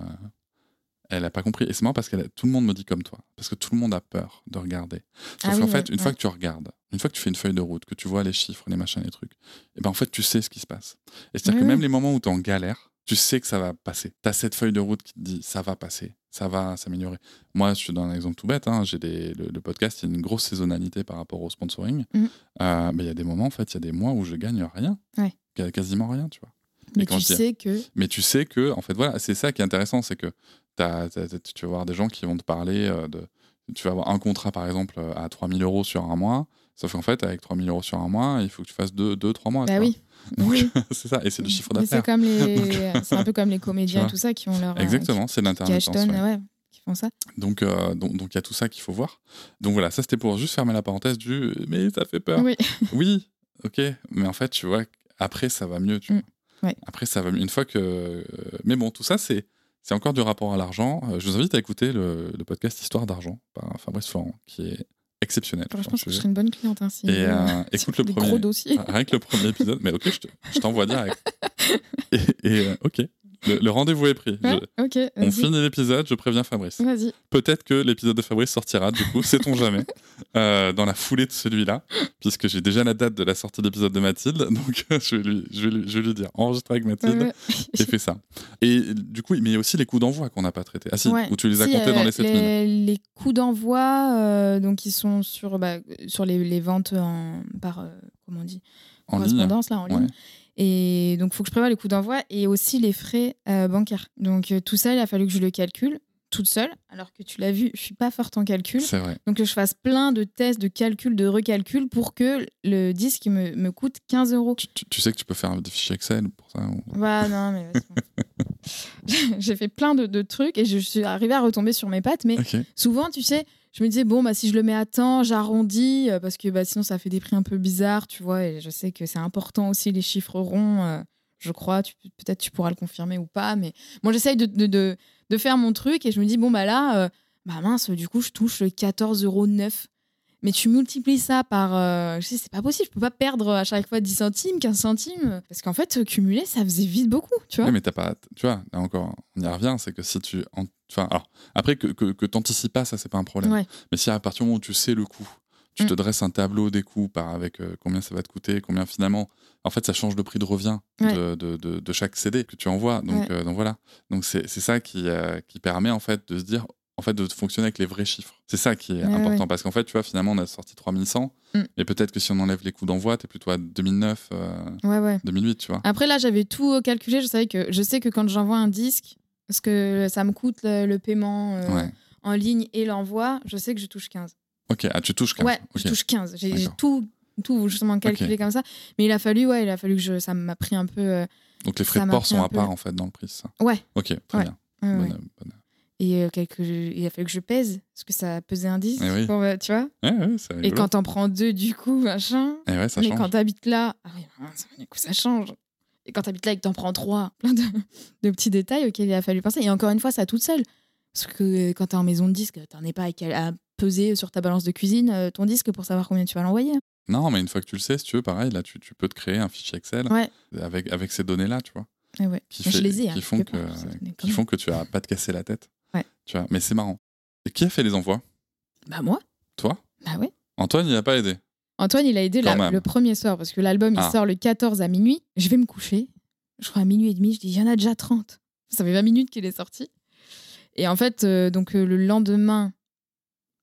elle a pas compris. Et c'est marrant parce que tout le monde me dit comme toi. Parce que tout le monde a peur de regarder. Sauf Ah oui, qu'en ouais, fait, une fois que tu regardes, une fois que tu fais une feuille de route, que tu vois les chiffres, les machins, les trucs, et ben en fait, tu sais ce qui se passe. Et c'est-à-dire Oui, que oui. même les moments où tu es en galère, tu sais que ça va passer. Tu as cette feuille de route qui te dit ça va passer, ça va s'améliorer. Moi, je te donne un exemple tout bête. hein, j'ai des, le, le podcast, il y a une grosse saisonnalité par rapport au sponsoring. Mhm. Euh, mais il y a des moments, en fait, il y a des mois où je gagne rien. Ouais. Qu- Quasiment rien, tu vois. mais quand tu je dis- sais que. Mais tu sais que, en fait, voilà, c'est ça qui est intéressant, c'est que t'as- tu vas avoir des gens qui vont te parler euh, de. Tu vas avoir un contrat, par exemple, à 3000 euros sur un mois. Sauf qu'en fait, avec 3000 euros sur un mois, il faut que tu fasses 2-3 deux, trois mois. Bah oui. Donc, Oui. c'est ça, et c'est du chiffre d'affaires. C'est les, un peu comme les comédiens tout ça qui ont leur. euh, Exactement, c'est Qui l'intermittence. ouais. ouais, qui font ça. Donc, euh, donc, donc il y a tout ça qu'il faut voir. Donc voilà, ça c'était pour juste fermer la parenthèse du mais ça fait peur. Oui. Oui, ok, mais en fait, tu vois, après ça va mieux. Tu Mm, vois. ouais. Après ça va mieux. Une fois que. euh, Mais bon, tout ça, c'est. C'est encore du rapport à l'argent. Je vous invite à écouter le, le podcast Histoire d'argent par Fabrice Florent, qui est exceptionnel. Enfin, je je serais une bonne cliente ainsi. Et euh, écoute le premier. gros dossiers. Ah, Rien que le premier épisode, mais ok, je te- je t'envoie direct. Et, et, euh, ok, le, le rendez-vous est pris. Ouais, Je- ok. on finit l'épisode, je préviens Fabrice. Vas-y. Peut-être que l'épisode de Fabrice sortira, du coup, sait-on jamais, euh, dans la foulée de celui-là, puisque j'ai déjà la date de la sortie de l'épisode de Mathilde, donc je, vais lui, je, vais lui, je vais lui dire enregistre avec Mathilde Ouais, et fais ça. Et du coup, mais il y a aussi les coups d'envoi qu'on n'a pas traités. Ah si, Ouais. où tu les as Si, comptés euh, dans les 7000. les, les coûts d'envoi, euh, donc ils sont sur, bah, sur les, les ventes en, par, euh, comment on dit, En ligne. correspondance, là, en ligne. Et donc, il faut que je prévoie les coûts d'envoi et aussi les frais euh, bancaires. Donc, euh, tout ça, il a fallu que je le calcule toute seule, alors que tu l'as vu, je suis pas forte en calcul. C'est vrai. Donc, que je fasse plein de tests, de calculs, de recalculs pour que le disque me, me coûte 15 euros. Tu, tu- tu sais que tu peux faire des fichiers Excel pour ça ou- Ouais, non, mais j'ai fait plein de, de trucs et je suis arrivée à retomber sur mes pattes. Mais souvent, tu sais, je me disais, bon, bah, si je le mets à temps, j'arrondis, euh, parce que bah, sinon, ça fait des prix un peu bizarres, tu vois. Et je sais que c'est important aussi, les chiffres ronds. euh, je crois, peut-être tu pourras le confirmer ou pas. Mais moi, j'essaye de, de, de, de faire mon truc et je me dis, bon, bah là, euh, bah mince, du coup, je touche 14,09 euros. Mais tu multiplies ça par. euh, je sais, c'est pas possible. Je peux pas perdre à chaque fois 10 centimes, 15 centimes. Parce qu'en fait, cumuler, ça faisait vite beaucoup, tu vois. Ouais, mais t'as pas. Tu vois, là encore, on y revient, c'est que si tu. en- Enfin, alors, après, que, que, que t'anticipes pas, ça, c'est pas un problème. Ouais. Mais si à partir du moment où tu sais le coût, tu Mm. te dresses un tableau des coûts par avec euh, combien ça va te coûter, combien finalement. En fait, ça change le prix de revient Ouais. de, de, de, de chaque CD que tu envoies. Donc, Ouais. euh, donc voilà. Donc c'est c'est ça qui, euh, qui permet en fait de se dire. En fait, de fonctionner avec les vrais chiffres. C'est ça qui est Ouais, important. ouais. Parce qu'en fait, tu vois, finalement, on a sorti 3100. Mm. Et peut-être que si on enlève les coûts d'envoi, t'es plutôt à 2009, euh, Ouais, ouais. 2008, tu vois. Après, là, j'avais tout euh, calculé. Je savais que je sais que quand j'envoie un disque, parce que ça me coûte le, le paiement euh, en ligne et l'envoi, je sais que je touche 15. Ok, ah, tu touches 15. Ouais, Ok. je touche 15. J'ai tout, tout justement calculé comme ça. Mais il a fallu, ouais, il a fallu que je, ça m'a pris un peu. euh, Donc les frais de port sont à peu. part en fait dans le prix, ça Ouais. Ok, très bien. bonne- Et euh, quelques, il a fallu que je pèse, parce que ça pesait un disque. Eh oui. Bon, bah, tu vois Ouais, ouais, c'est Et quand t'en prends deux, du coup, machin. Eh ouais, ça mais change. quand t'habites là, ah oui, mince, du coup, ça change. Et quand t'habites là et que t'en prends trois, plein de, de petits détails auxquels il a fallu penser. Et encore une fois, ça toute seule. Parce que quand t'es en maison de disque, t'en es pas à, peser sur ta balance de cuisine euh, ton disque pour savoir combien tu vas l'envoyer. Non, mais une fois que tu le sais, si tu veux, pareil, là, tu, tu peux te créer un fichier Excel Ouais. avec, avec ces données-là, tu vois, ouais. qui, je fait- les ai. hein, qui, font que, qui font que tu as pas te casser la tête. Tu vois, mais c'est marrant. Et qui a fait les envois? Bah moi Toi? Bah ouais. Antoine, il a pas aidé. Antoine, il a aidé la- le premier soir parce que l'album Ah. il sort le 14 à minuit. Je vais me coucher. Je crois à minuit et demi. Je dis il y en a déjà 30. Ça fait 20 minutes qu'il est sorti. Et en fait, euh, donc euh, le lendemain,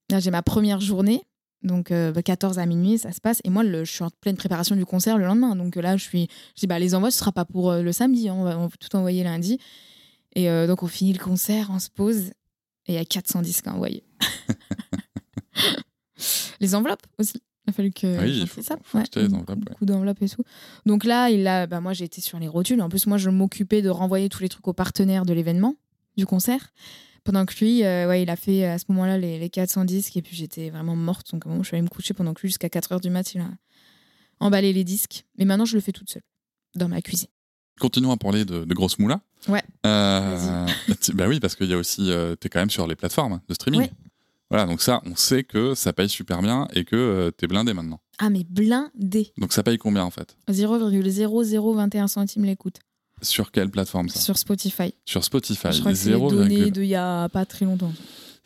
là j'ai ma première journée. Donc euh, bah, 14 à minuit, ça se passe. Et moi, le- je suis en pleine préparation du concert le lendemain. Donc là, je suis, je dis bah les envois, ce sera pas pour le samedi. hein. on, va, on va tout envoyer lundi. Et donc on finit le concert, on se pose. Et il y a 400 disques à envoyer. les enveloppes aussi. Il a fallu que Oui, il faut- ça. faut acheter les enveloppes, ouais. Beaucoup d'enveloppes et tout. Donc là, il a, bah, moi j'ai été sur les rotules. En plus, moi je m'occupais de renvoyer tous les trucs aux partenaires de l'événement, du concert. Pendant que lui, euh, ouais, il a fait à ce moment-là les, les 400 disques et puis j'étais vraiment morte. Donc à moment, je suis allée me coucher pendant que lui, jusqu'à 4 heures du mat, il a emballé les disques. Mais maintenant, je le fais toute seule, dans ma cuisine. Continuons à parler de, de grosses moulas. Ouais. Euh, bah oui, parce qu'il y a aussi. tu es quand même sur les plateformes de streaming. Ouais. Voilà, donc ça, on sait que ça paye super bien et que euh, t'es blindé maintenant. Ah, mais blindé. Donc ça paye combien en fait? 0,0021 centimes l'écoute Sur quelle plateforme ça? Sur Spotify. Sur Spotify. je crois que c'est les 0,0 données d'il y a pas très longtemps.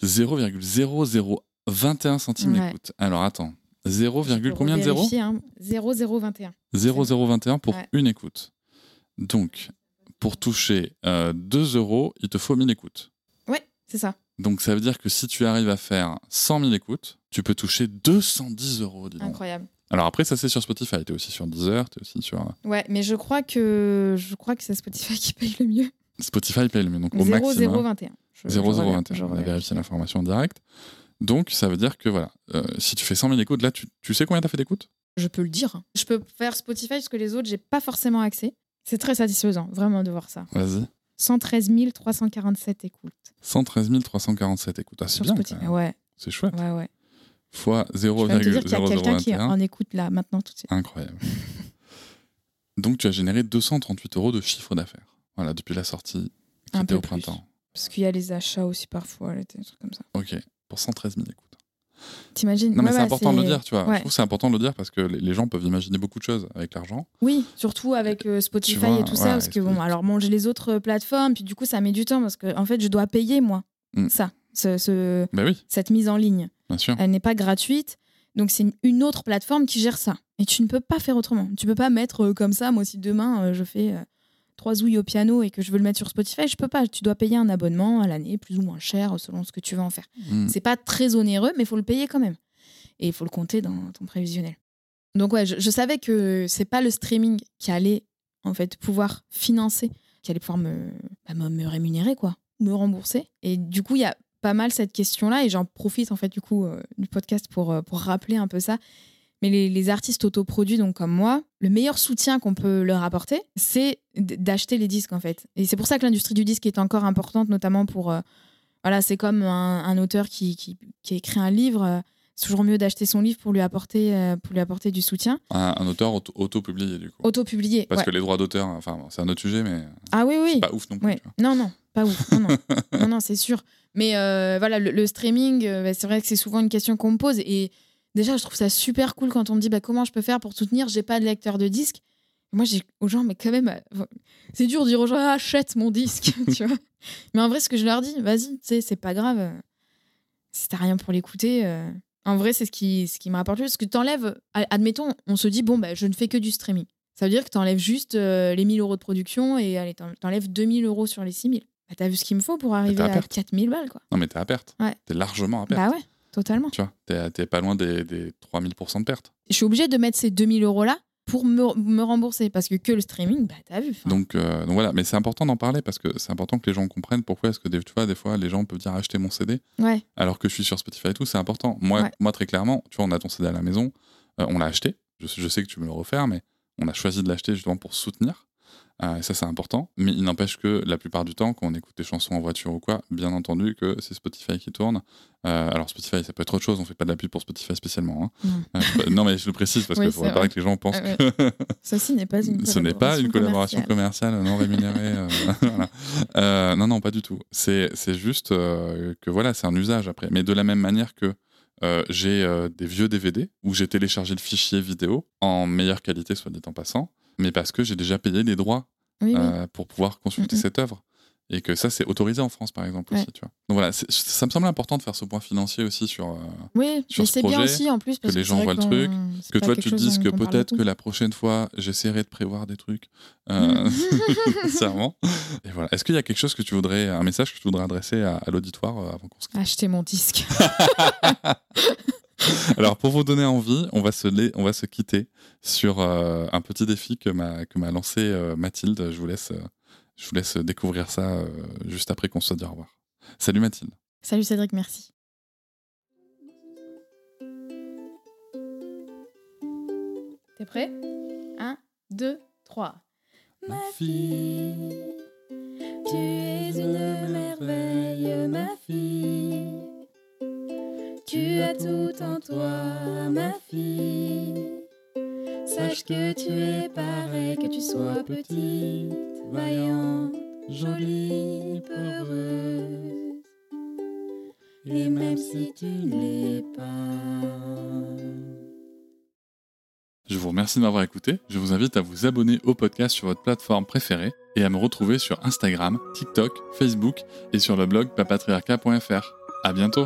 0,0021 centimes Ouais. l'écoute. Alors attends, 0, Je peux combien de 0 revérifier, hein. 0,021. 0,021 pour Ouais. une écoute. Donc, pour toucher euh, 2 euros, il te faut 1000 écoutes. Ouais, c'est ça. Donc ça veut dire que si tu arrives à faire 100 000 écoutes, tu peux toucher 210 euros. dis donc. Incroyable. Alors après, ça c'est sur Spotify. T'es aussi sur Deezer, t'es aussi sur euh, Ouais, mais je crois que je crois que c'est Spotify qui paye le mieux. Spotify paye le mieux. Donc au maximum. 0,021. Je- je reviens- 0,021. je On a vérifié l'information en direct. Donc, ça veut dire que voilà, euh, si tu fais 100 000 écoutes, là, tu, tu sais combien t'as fait d'écoutes? Je peux le dire. Je peux faire Spotify parce que les autres, j'ai pas forcément accès. C'est très satisfaisant, vraiment, de voir ça. Vas-y. 113 347 écoutes 113 347 écoutes. Ah, c'est bien. Spotify. quand même. Ouais, C'est chouette. ouais, ouais. Fois Je peux même te dire qu'il y a quelqu'un qui 0,0021. en écoute là, maintenant, tout de suite. Incroyable. Donc, tu as généré 238 euros de chiffre d'affaires. Voilà, depuis la sortie qui Un était peu au plus. printemps. Parce qu'il y a les achats aussi parfois, des trucs comme ça. Ok, pour 113 000 écoutes. T'imagines Non, mais Ouais, c'est ouais, important de le dire, tu vois. Je trouve que c'est important de le dire parce que les gens peuvent imaginer beaucoup de choses avec l'argent. Oui, surtout avec euh, Spotify vois, et tout ça, parce que bon, alors bon, j'ai les autres euh, plateformes, puis du coup, ça met du temps parce que en fait, je dois payer moi Mm. ça, ce- ce- Ben oui, cette mise en ligne. bien sûr. Elle n'est pas gratuite, donc c'est une autre plateforme qui gère ça. Et tu ne peux pas faire autrement. Tu peux pas mettre euh, comme ça. Moi, si demain euh, je fais trois ouilles au piano et que je veux le mettre sur Spotify, je peux pas. Tu dois payer un abonnement à l'année, plus ou moins cher, selon ce que tu veux en faire. Mm. C'est pas très onéreux, mais il faut le payer quand même. Et il faut le compter dans ton prévisionnel. Donc ouais, je, je savais que c'est pas le streaming qui allait en fait pouvoir financer, qui allait pouvoir me, bah, me, me rémunérer quoi, me rembourser. Et du coup, il y a pas mal cette question-là et j'en profite en fait du coup euh, du podcast pour, euh, pour rappeler un peu ça. Mais les, les artistes autoproduits, donc comme moi, le meilleur soutien qu'on peut leur apporter, c'est d'acheter les disques en fait. Et c'est pour ça que l'industrie du disque est encore importante, notamment pour euh, voilà, c'est comme un, un auteur qui, qui, écrit un livre. euh, C'est toujours mieux d'acheter son livre pour lui apporter, euh, pour lui apporter du soutien. Un, un auteur auto- auto-publié, du coup. Auto-publié. Parce ouais. que les droits d'auteur, enfin, c'est un autre sujet, mais Ah oui, oui. c'est pas ouf non plus. Ouais. Non, non, pas ouf. Non, non, non, non, c'est sûr. Mais voilà, le, le streaming, bah, c'est vrai que c'est souvent une question qu'on me pose. Et déjà, je trouve ça super cool quand on me dit bah, comment je peux faire pour soutenir? J'ai pas de lecteur de disque. Moi, j'ai aux gens, mais quand même, euh, c'est dur de dire aux gens Ah, achète mon disque, tu vois. Mais en vrai, ce que je leur dis, vas-y, tu sais, c'est pas grave. euh, Si t'as rien pour l'écouter. euh, En vrai, c'est ce qui, ce qui m'a rapporté. Parce que t'enlèves, admettons, on se dit bon, bah, je ne fais que du streaming. Ça veut dire que t'enlèves juste euh, les 1000 euros de production et allez, t'en- t'enlèves 2000 euros sur les 6000. Bah, t'as vu ce qu'il me faut pour arriver à à perte. 4000 balles, quoi. Non, mais t'es à perte. Ouais. T'es largement à perte. Bah ouais, totalement. Tu vois, t'es, pas loin des, des 3000% de perte. Je suis obligée de mettre ces 2000 euros-là pour me, me rembourser. Parce que que le streaming, bah t'as vu. Donc, euh, donc voilà, mais c'est important d'en parler parce que c'est important que les gens comprennent pourquoi est-ce que des, tu vois, des fois les gens peuvent dire acheter mon CD Ouais, alors que je suis sur Spotify et tout, c'est important. Moi, Ouais. moi très clairement, tu vois, on a ton CD à la maison, euh, on l'a acheté. Je, je sais que tu me le refaire, mais on a choisi de l'acheter justement pour soutenir. Euh, et ça, c'est important. Mais il n'empêche que la plupart du temps, quand on écoute des chansons en voiture ou quoi, bien entendu que c'est Spotify qui tourne. Euh, alors Spotify, ça peut être autre chose. On fait pas de la pub pour Spotify spécialement. hein. Non. Euh, non, mais je le précise parce Oui, qu'il faudrait pas que les gens pensent Ah que ceci n'est pas une ce n'est pas une collaboration commerciale. commerciale non rémunérée. euh, voilà. Non, non, pas du tout. C'est juste que voilà, c'est un usage après. Mais de la même manière que euh, j'ai euh, des vieux DVD où j'ai téléchargé le fichier vidéo en meilleure qualité, soit dit en passant, mais parce que j'ai déjà payé les droits Oui, oui. euh, pour pouvoir consulter cette œuvre. Et que ça, c'est autorisé en France, par exemple, Ouais. aussi. Tu vois. Donc voilà, ça me semble important de faire ce point financier aussi sur. euh, oui, sur mais ce bien aussi en plus. Parce les c'est gens voient le truc, que toi, tu te dises que peut-être que la prochaine fois, j'essaierai de prévoir des trucs. Euh. Sincèrement. Et voilà. Est-ce qu'il y a quelque chose que tu voudrais, un message que tu voudrais adresser à, à l'auditoire euh, avant qu'on se Acheter mon disque. Alors, pour vous donner envie, on va se, la- on va se quitter sur euh, un petit défi que m'a, que m'a lancé euh, Mathilde. Je vous laisse, euh, je vous laisse découvrir ça juste après qu'on se soit dit au revoir. Salut Mathilde. Salut Cédric, merci. T'es prêt? 1, 2, 3. Ma fille, tu es une merveille, ma fille. Tu as tout en toi, ma fille. Sache que tu es pareil, que tu sois petite, vaillante, jolie, peureuse. Et même si tu ne l'es pas. Je vous remercie de m'avoir écouté. Je vous invite à vous abonner au podcast sur votre plateforme préférée et à me retrouver sur Instagram, TikTok, Facebook et sur le blog papatriarca.fr. À bientôt.